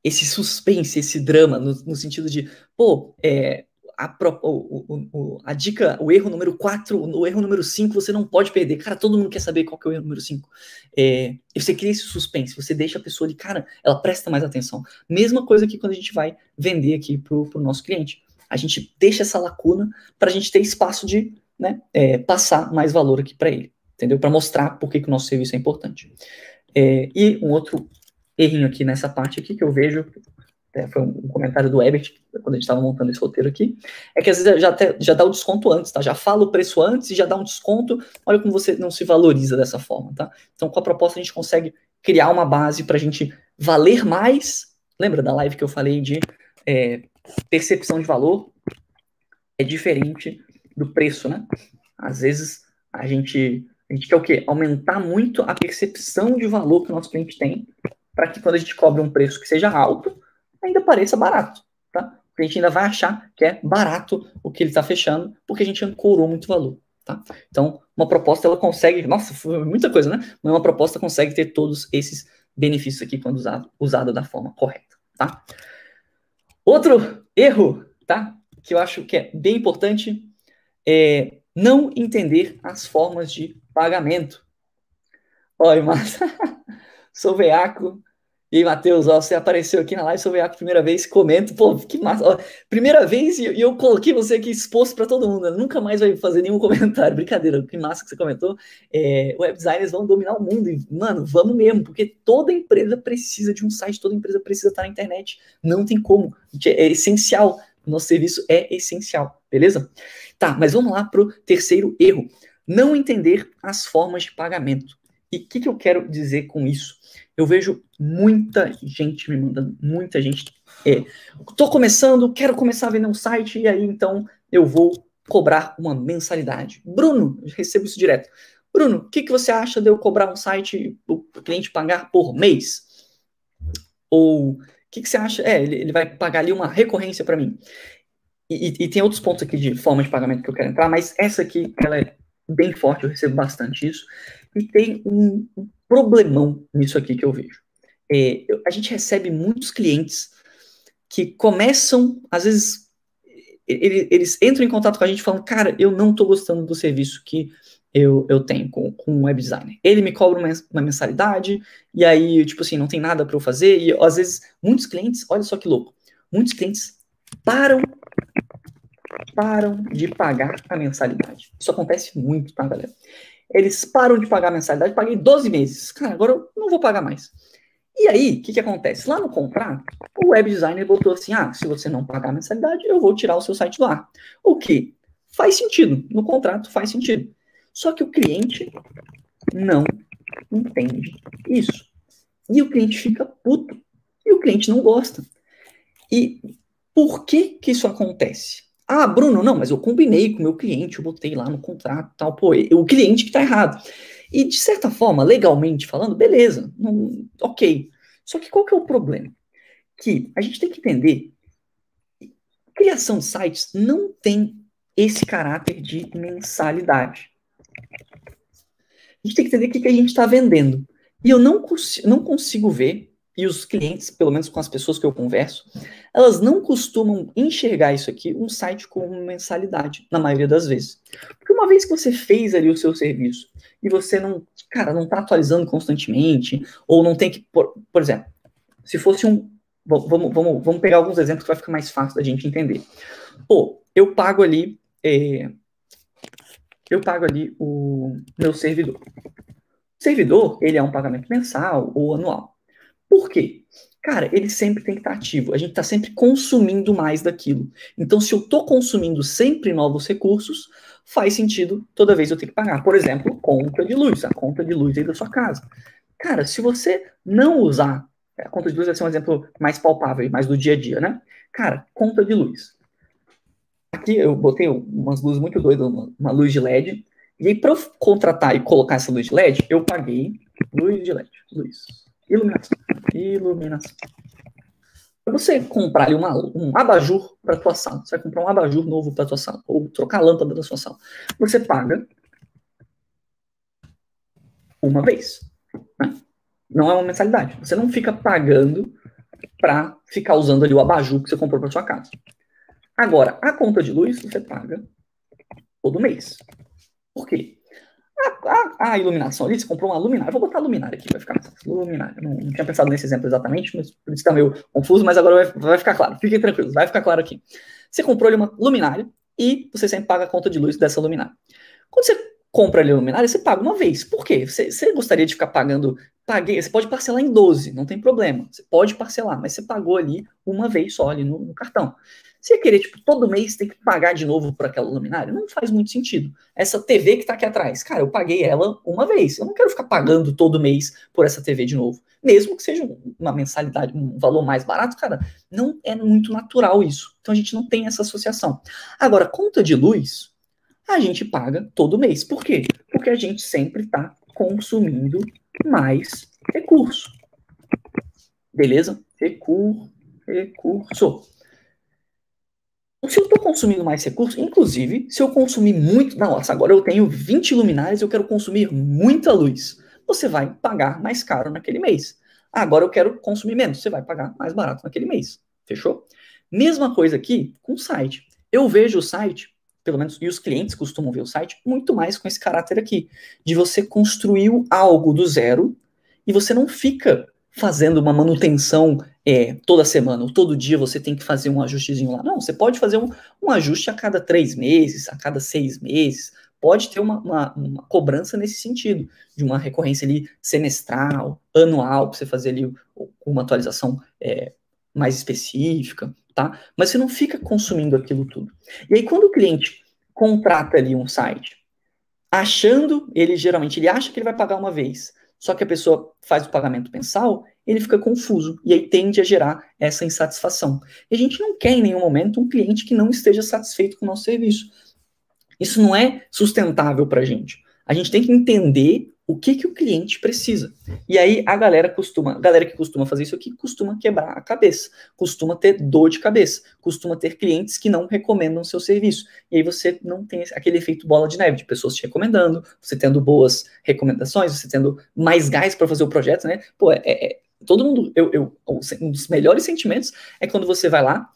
esse suspense, esse drama no, no sentido de, pô, é, a, o, o, a dica, o erro número 4, o erro número 5, você não pode perder. Cara, todo mundo quer saber qual que é o erro número 5. É, você cria esse suspense, você deixa a pessoa ali, cara, ela presta mais atenção. Mesma coisa que quando a gente vai vender aqui pro, pro nosso cliente. A gente deixa essa lacuna para a gente ter espaço de né, é, passar mais valor aqui para ele, entendeu? Para mostrar por que, que o nosso serviço é importante. É, e um outro errinho aqui nessa parte aqui que eu vejo, é, foi um comentário do Ebert, quando a gente estava montando esse roteiro aqui, é que às vezes já, até, já dá o desconto antes, tá? Já fala o preço antes e já dá um desconto. Olha como você não se valoriza dessa forma, tá? Então, com a proposta, a gente consegue criar uma base para a gente valer mais. Lembra da live que eu falei de é, percepção de valor? É diferente do preço, né? Às vezes a gente, a gente quer o quê? Aumentar muito a percepção de valor que o nosso cliente tem, para que quando a gente cobre um preço que seja alto, ainda pareça barato, tá? A gente ainda vai achar que é barato o que ele está fechando, porque a gente ancorou muito valor, tá? Então, uma proposta, ela consegue, nossa, muita coisa, né? Mas uma proposta consegue ter todos esses benefícios aqui quando usada da forma correta, tá? Outro erro, tá? Que eu acho que é bem importante é não entender as formas de pagamento. Olha, mas sou veaco e Matheus, você apareceu aqui na live sobre a primeira vez, comento, pô, que massa. Ó, primeira vez e, eu coloquei você aqui exposto para todo mundo. Né? Nunca mais vai fazer nenhum comentário. Brincadeira, que massa que você comentou. É, web designers vão dominar o mundo. E, mano, vamos mesmo, porque toda empresa precisa de um site, toda empresa precisa estar na internet. Não tem como. É, é essencial. Nosso serviço é essencial, beleza? Tá, mas vamos lá pro terceiro erro. Não entender as formas de pagamento. E o que, que eu quero dizer com isso? Eu vejo muita gente me mandando, muita gente. É, começando, quero começar a vender um site, e aí então eu vou cobrar uma mensalidade. Bruno, recebo isso direto. Bruno, o que, que você acha de eu cobrar um site o cliente pagar por mês? Ou o que, que você acha? É, ele, ele vai pagar ali uma recorrência para mim. E, e, e, tem outros pontos aqui de forma de pagamento que eu quero entrar, mas essa aqui, ela é bem forte, eu recebo bastante isso. E tem um, um problemão nisso aqui que eu vejo. É, a gente recebe muitos clientes que começam, às vezes, eles, eles entram em contato com a gente falando, cara, eu não estou gostando do serviço que eu, eu tenho com, com o web designer. Ele me cobra uma, uma mensalidade, e aí, tipo assim, não tem nada para eu fazer, e às vezes, muitos clientes, olha só que louco, muitos clientes param param de pagar a mensalidade. Isso acontece muito, tá, galera? Eles param de pagar a mensalidade, paguei 12 meses. Cara, agora eu não vou pagar mais. E aí, o que, que acontece? Lá no contrato, o web designer botou assim: ah, se você não pagar a mensalidade, eu vou tirar o seu site do ar. O que faz sentido. No contrato faz sentido. Só que o cliente não entende isso. E o cliente fica puto. E o cliente não gosta. E por que que isso acontece? Ah, Bruno, não, mas eu combinei com o meu cliente, eu botei lá no contrato tal, pô, o cliente que tá errado. E de certa forma, legalmente falando, beleza, não, ok. Só que qual que é o problema? Que a gente tem que entender criação de sites não tem esse caráter de mensalidade. A gente tem que entender o que, que a gente está vendendo. E eu não, cons não consigo ver e os clientes, pelo menos com as pessoas que eu converso, elas não costumam enxergar isso aqui, um site com mensalidade, na maioria das vezes. Porque uma vez que você fez ali o seu serviço e você não, cara, não está atualizando constantemente, ou não tem que, por, por exemplo, se fosse um. Vamos, vamos, vamos pegar alguns exemplos que vai ficar mais fácil da gente entender. Pô, eu pago ali. É, eu pago ali o meu servidor. O servidor, ele é um pagamento mensal ou anual. Por quê? Cara, ele sempre tem que estar ativo. A gente está sempre consumindo mais daquilo. Então, se eu estou consumindo sempre novos recursos, faz sentido toda vez eu ter que pagar. Por exemplo, conta de luz, a conta de luz aí da sua casa. Cara, se você não usar, a conta de luz vai ser um exemplo mais palpável, mais do dia a dia, né? Cara, conta de luz. Aqui eu botei umas luzes muito doidas, uma, luz de LED, E aí, para eu contratar e colocar essa luz de LED, eu paguei luz de LED, luz, iluminação, iluminação. Para você comprar ali uma, um abajur para tua sala, você vai comprar um abajur novo para tua sala, ou trocar a lâmpada da sua sala, você paga uma vez. Né? Não é uma mensalidade. Você não fica pagando para ficar usando ali o abajur que você comprou para sua casa. Agora, a conta de luz você paga todo mês. Por quê? A, a, a, iluminação ali, você comprou uma luminária. Vou botar luminária aqui, vai ficar. Luminária. Não, não, tinha pensado nesse exemplo exatamente, mas por isso está meio confuso, mas agora vai, vai, ficar claro. Fiquem tranquilos, vai ficar claro aqui. Você comprou ali uma luminária e você sempre paga a conta de luz dessa luminária. Quando você compra ali a luminária, você paga uma vez. Por quê? Você, você gostaria de ficar pagando. Paguei, você pode parcelar em 12, não tem problema. Você pode parcelar, mas você pagou ali uma vez só ali no, no cartão. Você querer, tipo, todo mês ter que pagar de novo por aquela luminária? Não faz muito sentido. Essa TV que tá aqui atrás, cara, eu paguei ela uma vez. Eu não quero ficar pagando todo mês por essa TV de novo. Mesmo que seja uma mensalidade, um valor mais barato, cara, não é muito natural isso. Então a gente não tem essa associação. Agora, conta de luz, a gente paga todo mês. Por quê? Porque a gente sempre está consumindo mais recurso. Beleza? Recurso. Recurso. Se eu estou consumindo mais recursos, inclusive, se eu consumir muito, nossa, agora eu tenho 20 luminárias e eu quero consumir muita luz, você vai pagar mais caro naquele mês. Agora eu quero consumir menos, você vai pagar mais barato naquele mês. Fechou? Mesma coisa aqui com o site. Eu vejo o site, pelo menos, e os clientes costumam ver o site, muito mais com esse caráter aqui, de você construir algo do zero e você não fica fazendo uma manutenção é, toda semana ou todo dia você tem que fazer um ajustezinho lá. Não, você pode fazer um, um ajuste a cada três meses, a cada seis meses. Pode ter uma, uma, uma cobrança nesse sentido, de uma recorrência ali semestral, anual, para você fazer ali uma atualização é, mais específica, tá? Mas você não fica consumindo aquilo tudo. E aí, quando o cliente contrata ali um site, achando, ele geralmente ele acha que ele vai pagar uma vez, só que a pessoa faz o pagamento mensal, ele fica confuso e aí tende a gerar essa insatisfação. E a gente não quer em nenhum momento um cliente que não esteja satisfeito com o nosso serviço. Isso não é sustentável para a gente. A gente tem que entender o que, que o cliente precisa. E aí a galera costuma, a galera que costuma fazer isso aqui costuma quebrar a cabeça, costuma ter dor de cabeça, costuma ter clientes que não recomendam seu serviço. E aí você não tem aquele efeito bola de neve de pessoas te recomendando, você tendo boas recomendações, você tendo mais gás para fazer o projeto, né? Pô, é, é, todo mundo, eu, eu, um dos melhores sentimentos é quando você vai lá,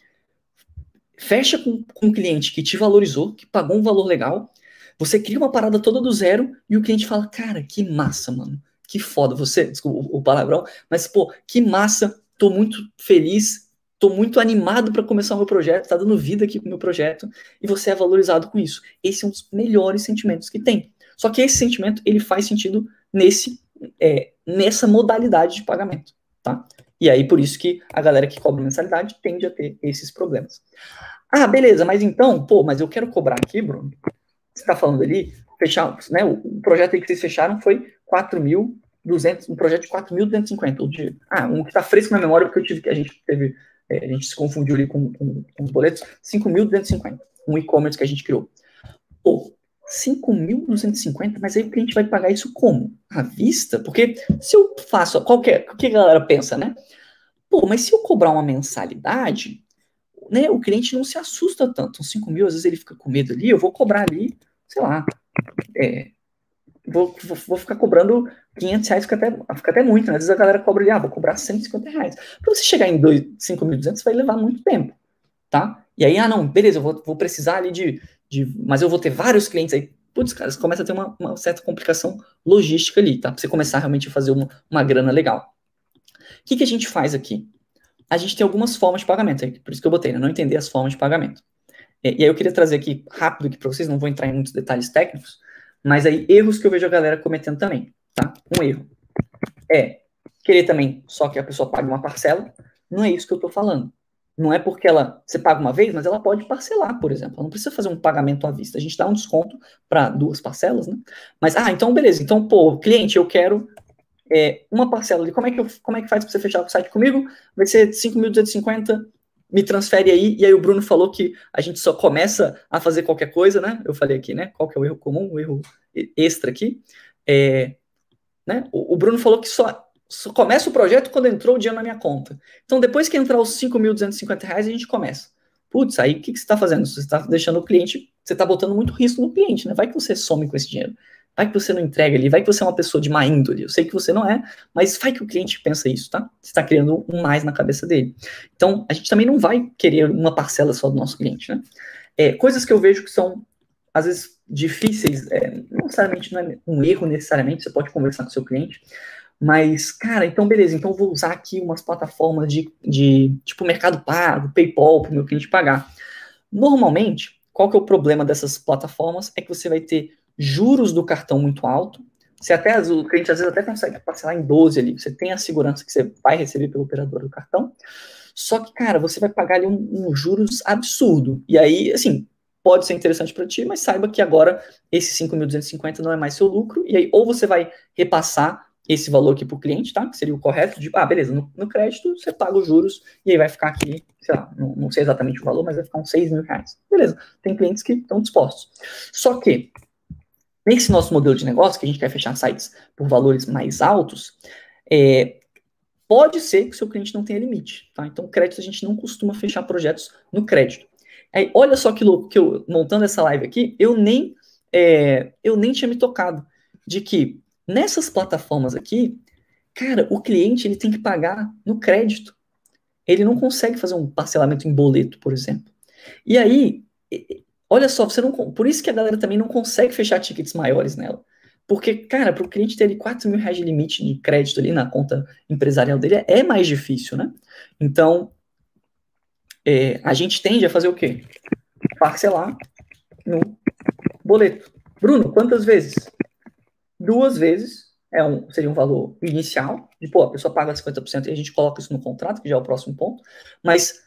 fecha com, com um cliente que te valorizou, que pagou um valor legal, você cria uma parada toda do zero e o cliente fala, cara, que massa, mano, que foda, você, desculpa o, o palavrão, mas, pô, que massa, tô muito feliz, tô muito animado para começar o meu projeto, tá dando vida aqui pro meu projeto, e você é valorizado com isso. Esse é um dos melhores sentimentos que tem. Só que esse sentimento, ele faz sentido nesse, é, nessa modalidade de pagamento tá? E aí, por isso que a galera que cobra mensalidade tende a ter esses problemas. Ah, beleza, mas então, pô, mas eu quero cobrar aqui, Bruno. Está falando ali, fechar, né? O projeto que vocês fecharam foi 4.200, um projeto de 4.250. De, ah, um que está fresco na memória, porque eu tive que a gente teve, é, a gente se confundiu ali com, com, com os boletos, 5.250, um e-commerce que a gente criou. Pô, 5.250, mas aí o cliente vai pagar isso como? À vista? Porque se eu faço qualquer. O que a galera pensa, né? Pô, mas se eu cobrar uma mensalidade, né, o cliente não se assusta tanto. 5 mil, às vezes ele fica com medo ali, eu vou cobrar ali, sei lá. É, vou, vou, vou, ficar cobrando 500 reais, fica até, fica até muito, né? Às vezes a galera cobra ali, ah, vou cobrar 150 reais. Para você chegar em 5.200, vai levar muito tempo, tá? E aí, ah, não, beleza, eu vou, vou precisar ali de de, mas eu vou ter vários clientes aí. Putz, cara, você começa a ter uma, uma certa complicação logística ali, tá? Pra você começar realmente a fazer uma, uma grana legal. O que, que a gente faz aqui? A gente tem algumas formas de pagamento, por isso que eu botei, né? Não entender as formas de pagamento. E, e aí eu queria trazer aqui rápido aqui para vocês, não vou entrar em muitos detalhes técnicos, mas aí erros que eu vejo a galera cometendo também, tá? Um erro é querer também só que a pessoa pague uma parcela. Não é isso que eu estou falando. Não é porque ela você paga uma vez, mas ela pode parcelar, por exemplo. Ela não precisa fazer um pagamento à vista. A gente dá um desconto para duas parcelas, né? Mas, ah, então beleza. Então, pô, cliente, eu quero é, uma parcela ali. Como é que, eu, como é que faz para você fechar o site comigo? Vai ser 5.250 me transfere aí. E aí o Bruno falou que a gente só começa a fazer qualquer coisa, né? Eu falei aqui, né? Qual que é o erro comum, o erro extra aqui? É, né? O, o Bruno falou que só, só começa o projeto quando entrou o dinheiro na minha conta. Então, depois que entrar os 5.250 reais, a gente começa. Putz, aí o que, que você está fazendo? Você está deixando o cliente, você está botando muito risco no cliente, né? Vai que você some com esse dinheiro. Vai que você não entrega ali, vai que você é uma pessoa de má índole. Eu sei que você não é, mas vai que o cliente pensa isso, tá? Você está criando um mais na cabeça dele. Então, a gente também não vai querer uma parcela só do nosso cliente, né? É, coisas que eu vejo que são, às vezes, difíceis, é, não necessariamente não é um erro necessariamente, você pode conversar com o seu cliente, mas, cara, então beleza, então vou usar aqui umas plataformas de, de tipo Mercado Pago, PayPal, para o meu cliente pagar. Normalmente, qual que é o problema dessas plataformas? É que você vai ter juros do cartão muito alto. Você até, o cliente às vezes até consegue parcelar em 12 ali. Você tem a segurança que você vai receber pelo operador do cartão. Só que, cara, você vai pagar ali um, um juros absurdo. E aí, assim, pode ser interessante para ti, mas saiba que agora esse 5.250 não é mais seu lucro. E aí, ou você vai repassar esse valor aqui para o cliente, tá? Que seria o correto de, ah, beleza, no, no, crédito você paga os juros e aí vai ficar aqui, sei lá, não, não sei exatamente o valor, mas vai ficar uns 6 mil reais. Beleza, tem clientes que estão dispostos. Só que Nesse nosso modelo de negócio, que a gente quer fechar sites por valores mais altos, é, pode ser que o seu cliente não tenha limite, tá? Então, crédito a gente não costuma fechar projetos no crédito. Aí, olha só que louco, que eu, montando essa live aqui, eu nem, é, eu nem tinha me tocado de que nessas plataformas aqui, cara, o cliente ele tem que pagar no crédito. Ele não consegue fazer um parcelamento em boleto, por exemplo. E aí, Olha só, você não, por isso que a galera também não consegue fechar tickets maiores nela. Porque, cara, para o cliente ter ali 4 mil reais de limite de crédito ali na conta empresarial dele é mais difícil, né? Então, é, a gente tende a fazer o quê? Parcelar no boleto. Bruno, quantas vezes? Duas vezes é um, seria um valor inicial, de pô, a pessoa paga 50% e a gente coloca isso no contrato, que já é o próximo ponto, mas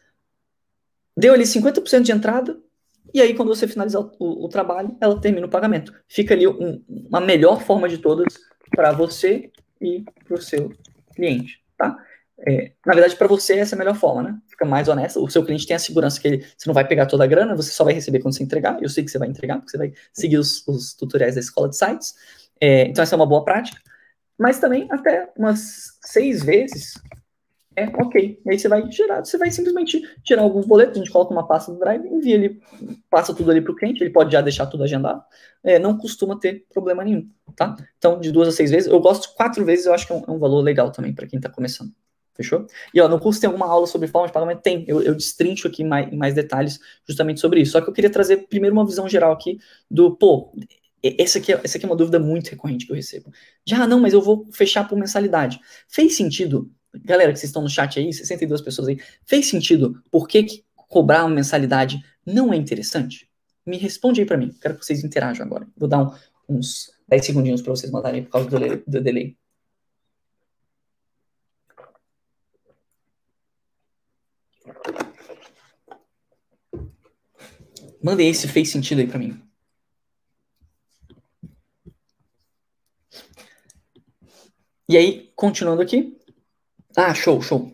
deu ali 50% de entrada, e aí, quando você finalizar o, o trabalho, ela termina o pagamento. Fica ali um, uma melhor forma de todas para você e para o seu cliente, tá? É, na verdade, para você, essa é a melhor forma, né? Fica mais honesta. O seu cliente tem a segurança que ele, você não vai pegar toda a grana, você só vai receber quando você entregar. Eu sei que você vai entregar, porque você vai seguir os, os tutoriais da escola de sites. É, então, essa é uma boa prática. Mas também, até umas seis vezes, é ok. E aí você vai gerar, você vai simplesmente tirar alguns boletos, a gente coloca uma pasta no Drive, envia ele, passa tudo ali para o cliente, ele pode já deixar tudo agendado. É, não costuma ter problema nenhum, tá? Então, de duas a seis vezes, eu gosto quatro vezes, eu acho que é um, é um valor legal também para quem está começando. Fechou? E ó, no curso tem alguma aula sobre forma de pagamento? Tem. Eu, eu destrincho aqui mais, mais detalhes justamente sobre isso. Só que eu queria trazer primeiro uma visão geral aqui do, pô, essa aqui, é, essa aqui é uma dúvida muito recorrente que eu recebo. Já, não, mas eu vou fechar por mensalidade. Fez sentido galera que vocês estão no chat aí, 62 pessoas aí, fez sentido? Por que, que cobrar uma mensalidade não é interessante? Me responde aí para mim. Quero que vocês interajam agora. Vou dar um, uns 10 segundinhos para vocês mandarem por causa do, do delay. Mandei esse fez sentido aí para mim. E aí, continuando aqui, ah, show, show.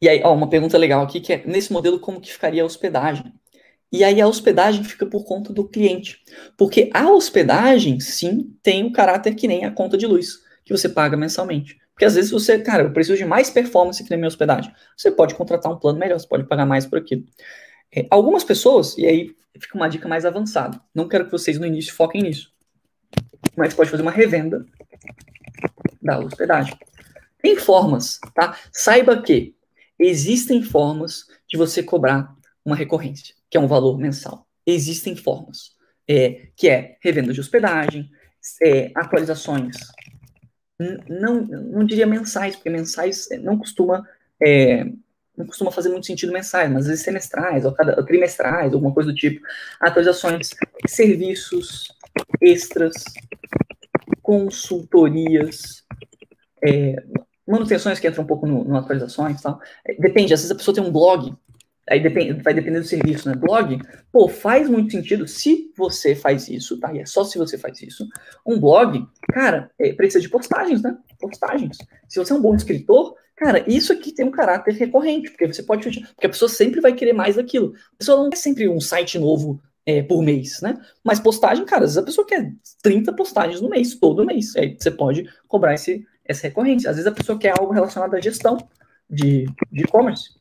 E aí, ó, uma pergunta legal aqui que é, nesse modelo, como que ficaria a hospedagem? E aí a hospedagem fica por conta do cliente. Porque a hospedagem, sim, tem o um caráter que nem a conta de luz, que você paga mensalmente. Porque às vezes você, cara, eu preciso de mais performance que na minha hospedagem. Você pode contratar um plano melhor, você pode pagar mais por aquilo. É, algumas pessoas, e aí fica uma dica mais avançada. Não quero que vocês no início foquem nisso. Mas pode fazer uma revenda da hospedagem. Tem formas, tá? Saiba que existem formas de você cobrar uma recorrência, que é um valor mensal. Existem formas, é, que é revenda de hospedagem, é, atualizações. Não, não diria mensais, porque mensais é, não costuma é, não costuma fazer muito sentido mensais, mas às vezes semestrais, ou, cada, trimestrais, alguma coisa do tipo. Atualizações, serviços extras, consultorias, é, manutenções que entram um pouco no, no atualizações e tal. É, depende, às vezes a pessoa tem um blog, aí depende, vai depender do serviço, né? Blog, pô, faz muito sentido se você faz isso, tá? E é só se você faz isso. Um blog, cara, é, precisa de postagens, né? Postagens. Se você é um bom escritor, Cara, isso aqui tem um caráter recorrente, porque você pode. Porque a pessoa sempre vai querer mais daquilo. A pessoa não quer sempre um site novo é, por mês, né? Mas postagem, cara, às vezes a pessoa quer 30 postagens no mês, todo mês. Aí você pode cobrar esse, essa recorrência. Às vezes a pessoa quer algo relacionado à gestão de e-commerce.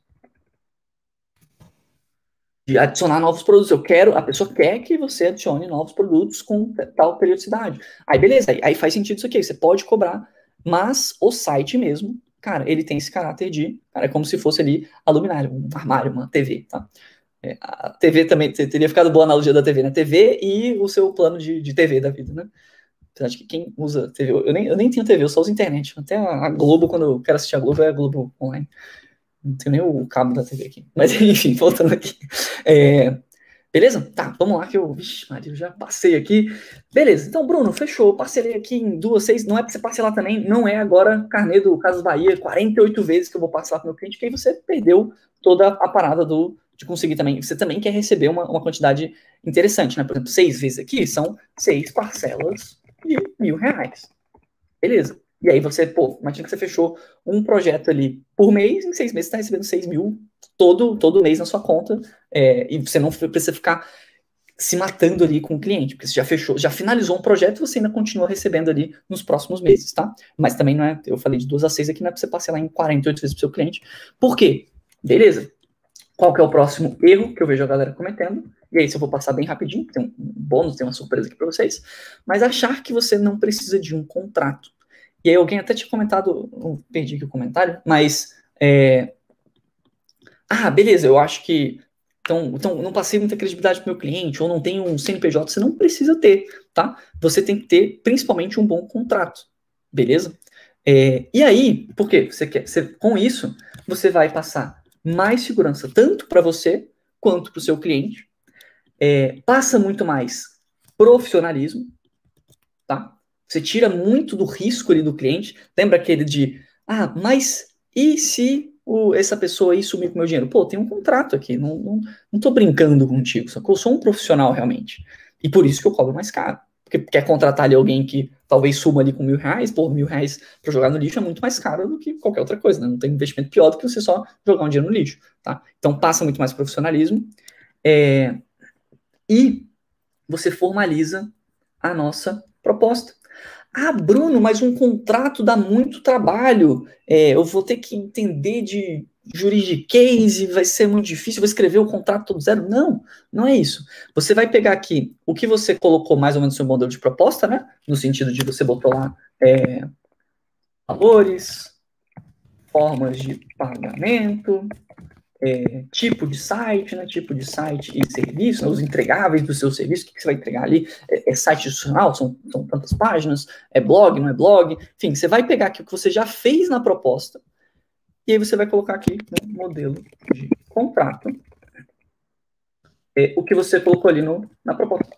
De adicionar novos produtos. Eu quero, a pessoa quer que você adicione novos produtos com tal periodicidade. Aí, beleza, aí, aí faz sentido isso aqui. Você pode cobrar, mas o site mesmo, cara, ele tem esse caráter de, cara, é como se fosse ali a luminária, um armário, uma TV, tá? É, a TV também, teria ficado boa a analogia da TV, né? TV e o seu plano de, de TV da vida, né? Apesar de que quem usa TV, eu nem, eu nem tenho TV, eu só uso internet. Até a, Globo, quando eu quero assistir a Globo, é a Globo online. Não tenho nem o cabo da TV aqui. Mas enfim, voltando aqui. É, beleza? Tá, vamos lá que eu. Vixe, Maria, eu já passei aqui. Beleza, então, Bruno, fechou. Parcelei aqui em duas, seis. Não é pra você parcelar também, não é agora carnê do Casas Bahia, 48 vezes que eu vou parcelar pro meu cliente, que aí você perdeu toda a parada do de conseguir também. Você também quer receber uma, uma quantidade interessante, né? Por exemplo, seis vezes aqui são seis parcelas de mil reais. Beleza. E aí você, pô, imagina que você fechou um projeto ali por mês, em seis meses você está recebendo seis mil todo, todo mês na sua conta, é, e você não precisa ficar se matando ali com o cliente, porque você já fechou, já finalizou um projeto, você ainda continua recebendo ali nos próximos meses, tá? Mas também não é, eu falei de duas a seis aqui, não é para você parcelar em 48 vezes o seu cliente. Por quê? Beleza, qual que é o próximo erro que eu vejo a galera cometendo. E aí, se eu vou passar bem rapidinho, tem um bônus, tem uma surpresa aqui para vocês. Mas achar que você não precisa de um contrato. E aí, alguém até tinha comentado, perdi aqui o comentário, mas. É, ah, beleza, eu acho que. Então, então, não passei muita credibilidade para meu cliente, ou não tenho um CNPJ, você não precisa ter, tá? Você tem que ter, principalmente, um bom contrato, beleza? É, e aí, por quê? Você quer, você, com isso, você vai passar mais segurança, tanto para você quanto para o seu cliente. É, passa muito mais profissionalismo, tá? Você tira muito do risco ali do cliente. Lembra aquele de, ah, mas e se o, essa pessoa aí sumir com meu dinheiro? Pô, tem um contrato aqui, não, não, não tô brincando contigo, só que eu sou um profissional realmente. E por isso que eu cobro mais caro porque quer contratar ali alguém que talvez suma ali com mil reais, pô, mil reais para jogar no lixo é muito mais caro do que qualquer outra coisa, né? Não tem investimento pior do que você só jogar um dinheiro no lixo, tá? Então passa muito mais profissionalismo é, e você formaliza a nossa proposta. Ah, Bruno, mas um contrato dá muito trabalho. É, eu vou ter que entender de juridiquês vai ser muito difícil, vou escrever o contrato todo zero. Não, não é isso. Você vai pegar aqui o que você colocou mais ou menos no seu modelo de proposta, né? No sentido de você botou lá é, valores, formas de pagamento, é, tipo de site, né? Tipo de site e serviço, né, os entregáveis do seu serviço, o que, que você vai entregar ali? É, é site institucional, são, são tantas páginas, é blog, não é blog, enfim, você vai pegar aqui o que você já fez na proposta e aí você vai colocar aqui no modelo de contrato é, o que você colocou ali no, na proposta.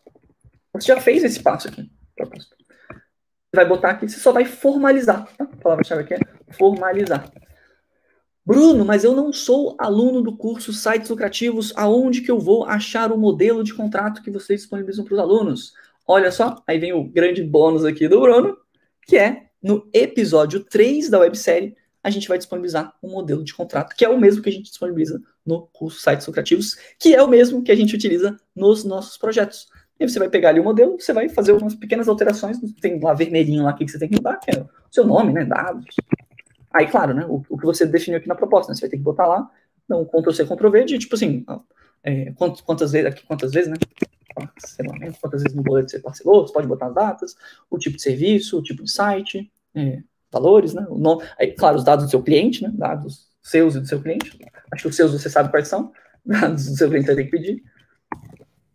Você já fez esse passo aqui. Proposta. Você vai botar aqui, você só vai formalizar. Tá? A palavra-chave aqui é formalizar. Bruno, mas eu não sou aluno do curso Sites Lucrativos. Aonde que eu vou achar o modelo de contrato que vocês disponibilizam para os alunos? Olha só, aí vem o grande bônus aqui do Bruno, que é no episódio 3 da websérie a gente vai disponibilizar um modelo de contrato, que é o mesmo que a gente disponibiliza no curso Sites Lucrativos, que é o mesmo que a gente utiliza nos nossos projetos. E você vai pegar ali o modelo, você vai fazer umas pequenas alterações, tem lá vermelhinho lá que você tem que mudar, que é o seu nome, né, dados. Aí, claro, né, o, o que você definiu aqui na proposta, né, você vai ter que botar lá, então, Ctrl-C, Ctrl-V, de tipo assim, é, quantas, quantas vezes, aqui, quantas vezes, né, parcelamento, quantas vezes no boleto você parcelou, você pode botar as datas, o tipo de serviço, o tipo de site, é, valores, né? O nome, aí, claro, os dados do seu cliente, né? Dados seus e do seu cliente. Acho que os seus você sabe quais são. Dados do seu cliente tem que pedir.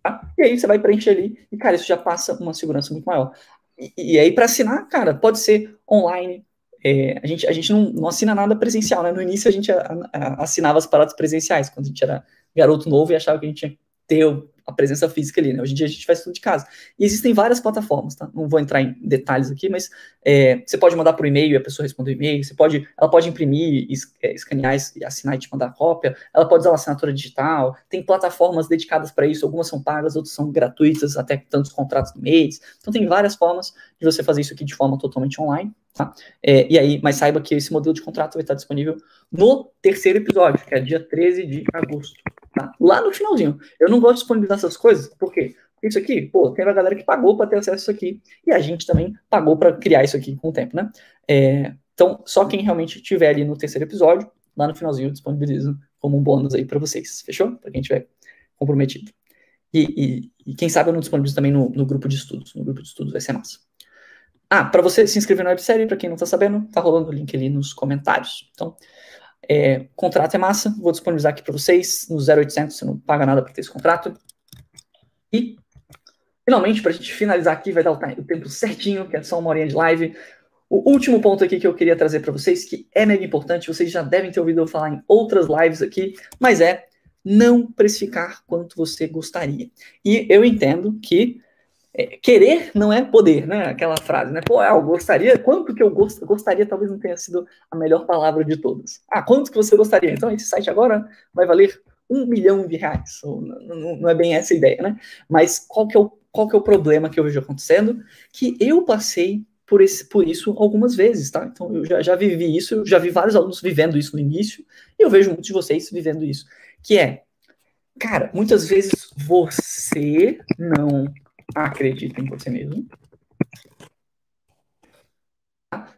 Tá? E aí você vai preencher ali. E, cara, isso já passa uma segurança muito maior. E, e aí, para assinar, cara, pode ser online. É, a gente, a gente não, não assina nada presencial, né? No início a gente a, a, assinava as paradas presenciais, quando a gente era garoto novo e achava que a gente tinha ter a presença física ali, né? Hoje em dia a gente faz tudo de casa. E existem várias plataformas, tá? Não vou entrar em detalhes aqui, mas é, você pode mandar por e-mail e a pessoa responde o e-mail, você pode, ela pode imprimir, é, escanear e assinar e te mandar cópia, ela pode usar uma assinatura digital, tem plataformas dedicadas para isso, algumas são pagas, outras são gratuitas, até tantos contratos no mês. Então tem várias formas de você fazer isso aqui de forma totalmente online, Tá? É, e aí, mas saiba que esse modelo de contrato vai estar disponível no terceiro episódio, que é dia 13 de agosto. Tá? Lá no finalzinho. Eu não gosto de disponibilizar essas coisas, por quê? Isso aqui, pô, tem uma galera que pagou para ter acesso a isso aqui, e a gente também pagou para criar isso aqui com o tempo, né? É, então, só quem realmente tiver ali no terceiro episódio, lá no finalzinho eu disponibilizo como um bônus aí para vocês, fechou? Para quem tiver comprometido. E, e, e, quem sabe eu não disponibilizo também no, no, grupo de estudos. No grupo de estudos vai ser massa. Ah, para você se inscrever na websérie, para quem não está sabendo, tá rolando o link ali nos comentários. Então, é, contrato é massa, vou disponibilizar aqui para vocês no 0800, você não paga nada para ter esse contrato. E, finalmente, para a gente finalizar aqui, vai dar o tempo certinho, que é só uma horinha de live. O último ponto aqui que eu queria trazer para vocês, que é mega importante, vocês já devem ter ouvido eu falar em outras lives aqui, mas é não precificar quanto você gostaria. E eu entendo que querer não é poder, né? Aquela frase, né? Pô, eu gostaria, quanto que eu gost, gostaria talvez não tenha sido a melhor palavra de todas. Ah, quanto que você gostaria? Então esse site agora vai valer um milhão de reais. Não é bem essa a ideia, né? Mas qual que, é o, qual que é o problema que eu vejo acontecendo? Que eu passei por, esse, por isso algumas vezes, tá? Então eu já, já vivi isso, eu já vi vários alunos vivendo isso no início, e eu vejo muitos de vocês vivendo isso que é, cara, muitas vezes você não acredita em você mesmo.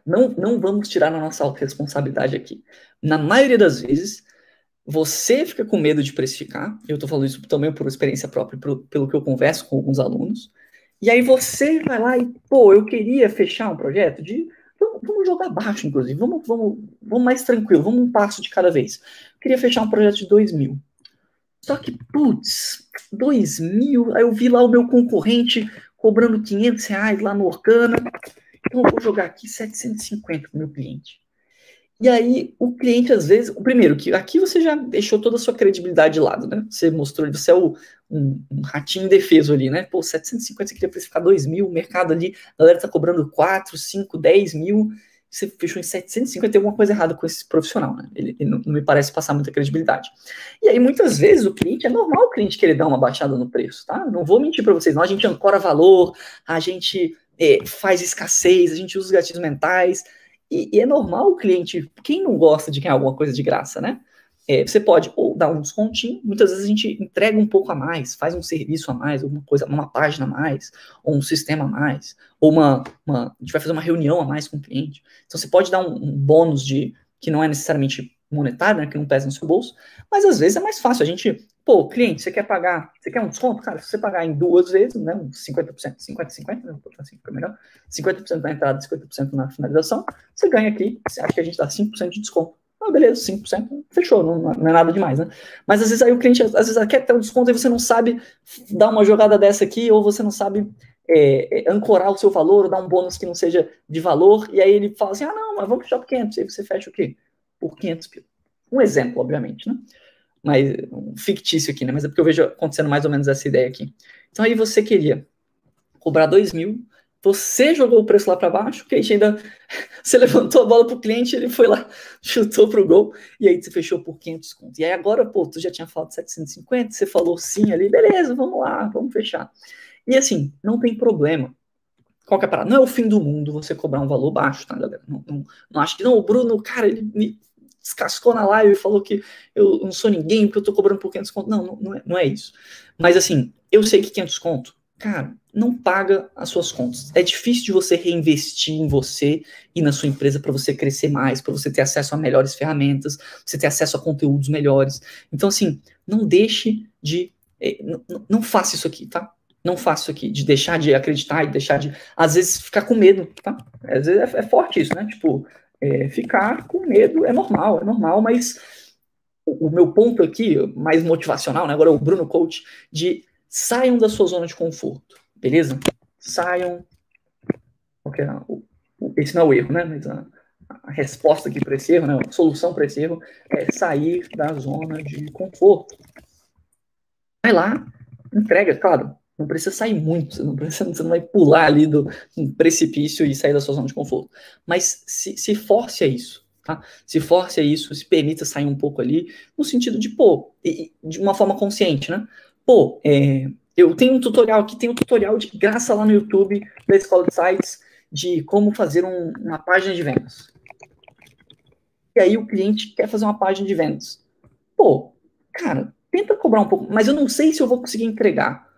Não, não vamos tirar a nossa responsabilidade aqui. Na maioria das vezes, você fica com medo de precificar. Eu estou falando isso também por experiência própria, pelo, pelo que eu converso com alguns alunos. E aí você vai lá e, pô, eu queria fechar um projeto de Vamos, vamos, jogar baixo, inclusive. Vamos, vamos, vamos mais tranquilo. Vamos um passo de cada vez. Eu queria fechar um projeto de 2 mil. Só que, putz, 2 mil. Aí eu vi lá o meu concorrente cobrando 500 reais lá no Orkana. Então eu vou jogar aqui 750 para o meu cliente. E aí, o cliente, às vezes, o primeiro, que aqui você já deixou toda a sua credibilidade de lado, né? Você mostrou, você é o, um, um ratinho indefeso ali, né? Pô, 750 você queria precificar 2 mil, o mercado ali, a galera tá cobrando 4, 5, 10 mil, você fechou em 750, tem alguma coisa errada com esse profissional, né? Ele, ele não, me parece passar muita credibilidade. E aí, muitas vezes, o cliente, é normal o cliente querer dar uma baixada no preço, tá? Não vou mentir para vocês, não, a gente ancora valor, a gente é, faz escassez, a gente usa os gatilhos mentais, e, e, é normal o cliente, quem não gosta de ganhar alguma coisa de graça, né? É, você pode ou dar um descontinho, muitas vezes a gente entrega um pouco a mais, faz um serviço a mais, alguma coisa, uma página a mais, ou um sistema a mais, ou uma, uma a gente vai fazer uma reunião a mais com o cliente. Então você pode dar um, um bônus de que não é necessariamente monetário, né, que não pesa no seu bolso, mas às vezes é mais fácil. A gente, pô, cliente, você quer pagar, você quer um desconto? Cara, se você pagar em duas vezes, né, 50%, 50, 50, né, assim, fica melhor, 50% na entrada, 50% na finalização, você ganha aqui, acha que a gente dá 5% de desconto. Ah, beleza, 5%, fechou, não, não, é nada demais, né? Mas às vezes aí o cliente, às vezes quer ter um desconto e você não sabe dar uma jogada dessa aqui, ou você não sabe é, é, ancorar o seu valor, ou dar um bônus que não seja de valor, e aí ele fala assim, ah, não, mas vamos fechar por 500, aí você fecha o quê? Por 500 pila. Um exemplo, obviamente, né? Mas um fictício aqui, né? Mas é porque eu vejo acontecendo mais ou menos essa ideia aqui. Então aí você queria cobrar 2 mil você jogou o preço lá para baixo, o cliente ainda. Você levantou a bola para o cliente, ele foi lá, chutou para o gol, e aí você fechou por 500 contos. E aí agora, pô, tu já tinha falado 750, você falou sim ali, beleza, vamos lá, vamos fechar. E assim, não tem problema. Qual que é a parada? Não é o fim do mundo você cobrar um valor baixo, tá, galera? Não, não, não acho que não, o Bruno, cara, ele me descascou na live e falou que eu não sou ninguém porque eu tô cobrando por 500 conto. Não, não, não, é, não é isso. Mas assim, eu sei que 500 conto cara, não paga as suas contas. É difícil de você reinvestir em você e na sua empresa para você crescer mais, para você ter acesso a melhores ferramentas, você ter acesso a conteúdos melhores. Então, assim, não deixe de. Eh, não, não faça isso aqui, tá? Não faça isso aqui, de deixar de acreditar e deixar de, às vezes, ficar com medo, tá? Às vezes é, é forte isso, né? Tipo, é, ficar com medo é normal, é normal, mas o, o meu ponto aqui, mais motivacional, né? Agora é o Bruno Coach, de Saiam da sua zona de conforto, beleza? Saiam. Okay, esse não é o erro, né? Mas a, a resposta aqui para esse erro, né? a solução para esse erro é sair da zona de conforto. Vai lá, entrega, claro, não precisa sair muito, você não, precisa, você não vai pular ali do um precipício e sair da sua zona de conforto. Mas se, se force a isso, tá? Se force a isso, se permita sair um pouco ali, no sentido de, pô, de uma forma consciente, né? Pô, é, eu tenho um tutorial aqui, tem um tutorial de graça lá no YouTube da Escola de Sites, de como fazer um, uma página de vendas. E aí o cliente quer fazer uma página de vendas. Pô, cara, tenta cobrar um pouco, mas eu não sei se eu vou conseguir entregar.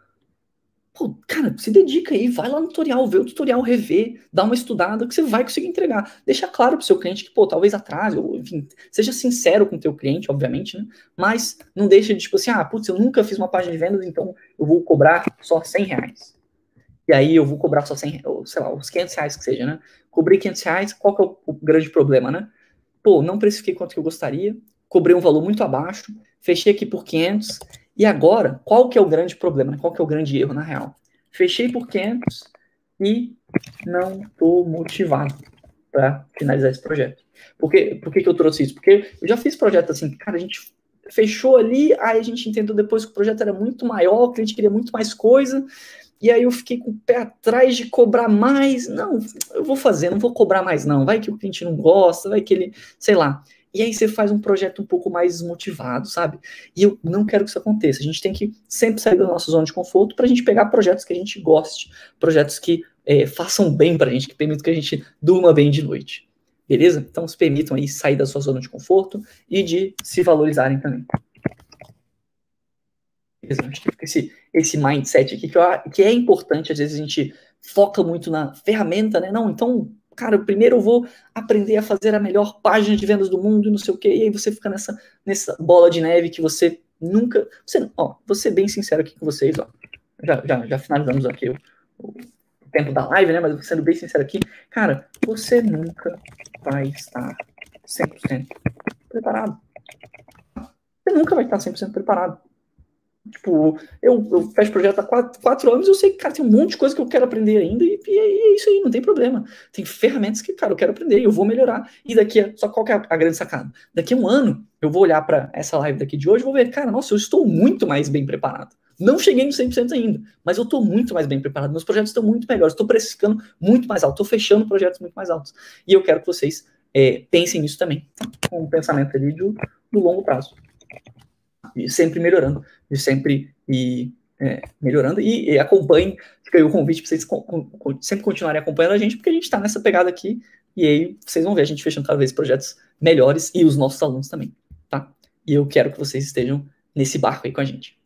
Pô, cara, se dedica aí, vai lá no tutorial, vê o tutorial, rever, dá uma estudada que você vai conseguir entregar. Deixa claro pro seu cliente que, pô, talvez atrase, ou enfim, seja sincero com o teu cliente, obviamente, né? Mas não deixa de, tipo assim, ah, putz, eu nunca fiz uma página de vendas, então eu vou cobrar só 100 reais. E aí eu vou cobrar só 100, ou, sei lá, os 500 reais que seja, né? Cobrir 500 reais, qual que é o, o grande problema, né? Pô, não precifiquei quanto que eu gostaria, cobrei um valor muito abaixo, fechei aqui por 500, e agora, qual que é o grande problema? Né? Qual que é o grande erro, na real? Fechei por 500 e não estou motivado para finalizar esse projeto. Por, que, por que, que eu trouxe isso? Porque eu já fiz projeto assim, cara, a gente fechou ali, aí a gente entendeu depois que o projeto era muito maior, o cliente queria muito mais coisa, e aí eu fiquei com o pé atrás de cobrar mais. Não, eu vou fazer, não vou cobrar mais, não. Vai que o cliente não gosta, vai que ele, sei lá. E aí você faz um projeto um pouco mais desmotivado, sabe? E eu não quero que isso aconteça. A gente tem que sempre sair da nossa zona de conforto para a gente pegar projetos que a gente goste, projetos que é, façam bem para a gente, que permitam que a gente durma bem de noite. Beleza? Então se permitam aí sair da sua zona de conforto e de se valorizarem também. Beleza? Acho que esse, esse mindset aqui que, eu, que é importante, às vezes a gente foca muito na ferramenta, né? Não, então cara, primeiro eu vou aprender a fazer a melhor página de vendas do mundo não sei o quê, e aí você fica nessa, nessa bola de neve que você nunca. Você, ó, vou ser bem sincero aqui com vocês, ó. Já, já, já finalizamos aqui o, o tempo da live, né? Mas sendo bem sincero aqui, cara, você nunca vai estar 100% preparado. Você nunca vai estar 100% preparado. Tipo, eu, eu fecho projeto há quatro, quatro anos eu sei que, cara, tem um monte de coisa que eu quero aprender ainda e, e, é isso aí, não tem problema. Tem ferramentas que, cara, eu quero aprender eu vou melhorar. E daqui a. Só qual que é a, a grande sacada? Daqui a um ano, eu vou olhar para essa live daqui de hoje vou ver, cara, nossa, eu estou muito mais bem preparado. Não cheguei no 100% ainda, mas eu estou muito mais bem preparado. Meus projetos estão muito melhores, estou precificando muito mais alto, estou fechando projetos muito mais altos. E eu quero que vocês é, pensem nisso também, com um pensamento ali do, do longo prazo e sempre melhorando, e sempre e, é, melhorando. E, e fica aí o convite para vocês sempre continuarem acompanhando a gente, porque a gente está nessa pegada aqui, e aí vocês vão ver a gente fechando cada vez projetos melhores e os nossos alunos também, tá? E eu quero que vocês estejam nesse barco aí com a gente.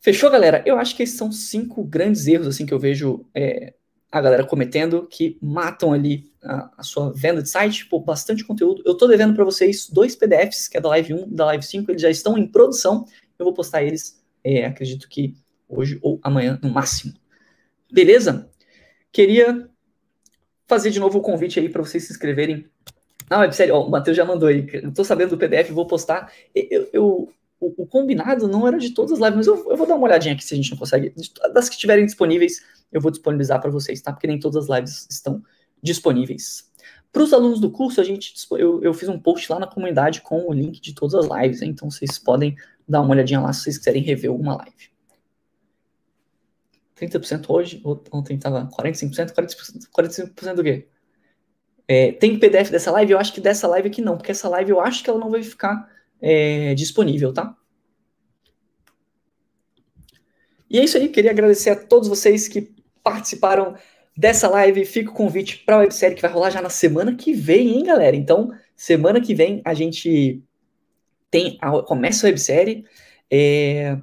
Fechou, galera? Eu acho que esses são cinco grandes erros assim que eu vejo é, a galera cometendo que matam ali a, a, sua venda de site, pô, bastante conteúdo. Eu tô devendo para vocês dois PDFs, que é da Live 1 e da Live 5, eles já estão em produção. Eu vou postar eles, é, acredito que hoje ou amanhã, no máximo. Beleza? Queria fazer de novo o convite aí para vocês se inscreverem. Não, é sério, ó, o Matheus já mandou aí. Eu tô sabendo do PDF, vou postar. Eu, eu o, o, combinado não era de todas as lives, mas eu, eu, vou dar uma olhadinha aqui se a gente não consegue. Das que estiverem disponíveis, eu vou disponibilizar para vocês, tá? Porque nem todas as lives estão disponíveis. Para os alunos do curso, a gente eu, eu, fiz um post lá na comunidade com o link de todas as lives, né? então vocês podem dar uma olhadinha lá se vocês quiserem rever alguma live. 30% hoje, ontem estava 45%, 45%, 45% do quê? É, tem PDF dessa live? Eu acho que dessa live aqui não, porque essa live eu acho que ela não vai ficar é, disponível, tá? E é isso aí, queria agradecer a todos vocês que participaram dessa live. Fica o convite para a websérie que vai rolar já na semana que vem, hein, galera? Então, semana que vem a gente tem a, começa a websérie. É,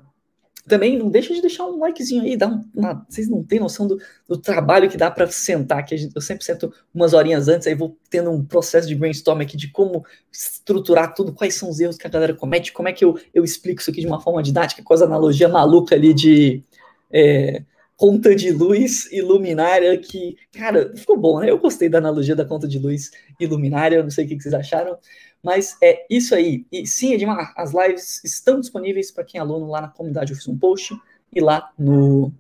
também não deixa de deixar um likezinho aí, dá um, uma, vocês não têm noção do, do trabalho que dá para sentar aqui. Eu sempre sento umas horinhas antes, aí vou tendo um processo de brainstorm aqui de como estruturar tudo, quais são os erros que a galera comete, como é que eu, eu explico isso aqui de uma forma didática, com as analogia maluca ali de. É, conta de luz e luminária que, cara, ficou bom, né? Eu gostei da analogia da conta de luz e luminária, não sei o que vocês acharam, mas é isso aí. E sim, Edmar, as lives estão disponíveis para quem é aluno lá na comunidade, eu fiz um post e lá no,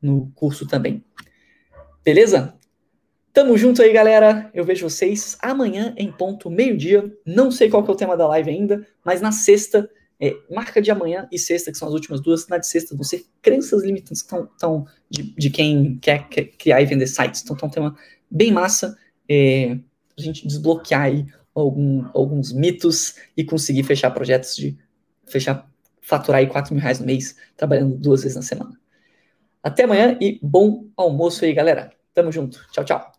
no curso também. Beleza? Tamo junto aí, galera. Eu vejo vocês amanhã em ponto meio-dia. Não sei qual que é o tema da live ainda, mas na sexta é, marca de amanhã e sexta, que são as últimas duas, na de sexta vão ser crenças limitantes que estão de, de, quem quer, quer, criar e vender sites. Então, tá um tema bem massa é, a gente desbloquear aí algum, alguns mitos e conseguir fechar projetos de fechar, faturar aí 4 mil reais no mês, trabalhando duas vezes na semana. Até amanhã e bom almoço aí, galera. Tamo junto. Tchau, tchau.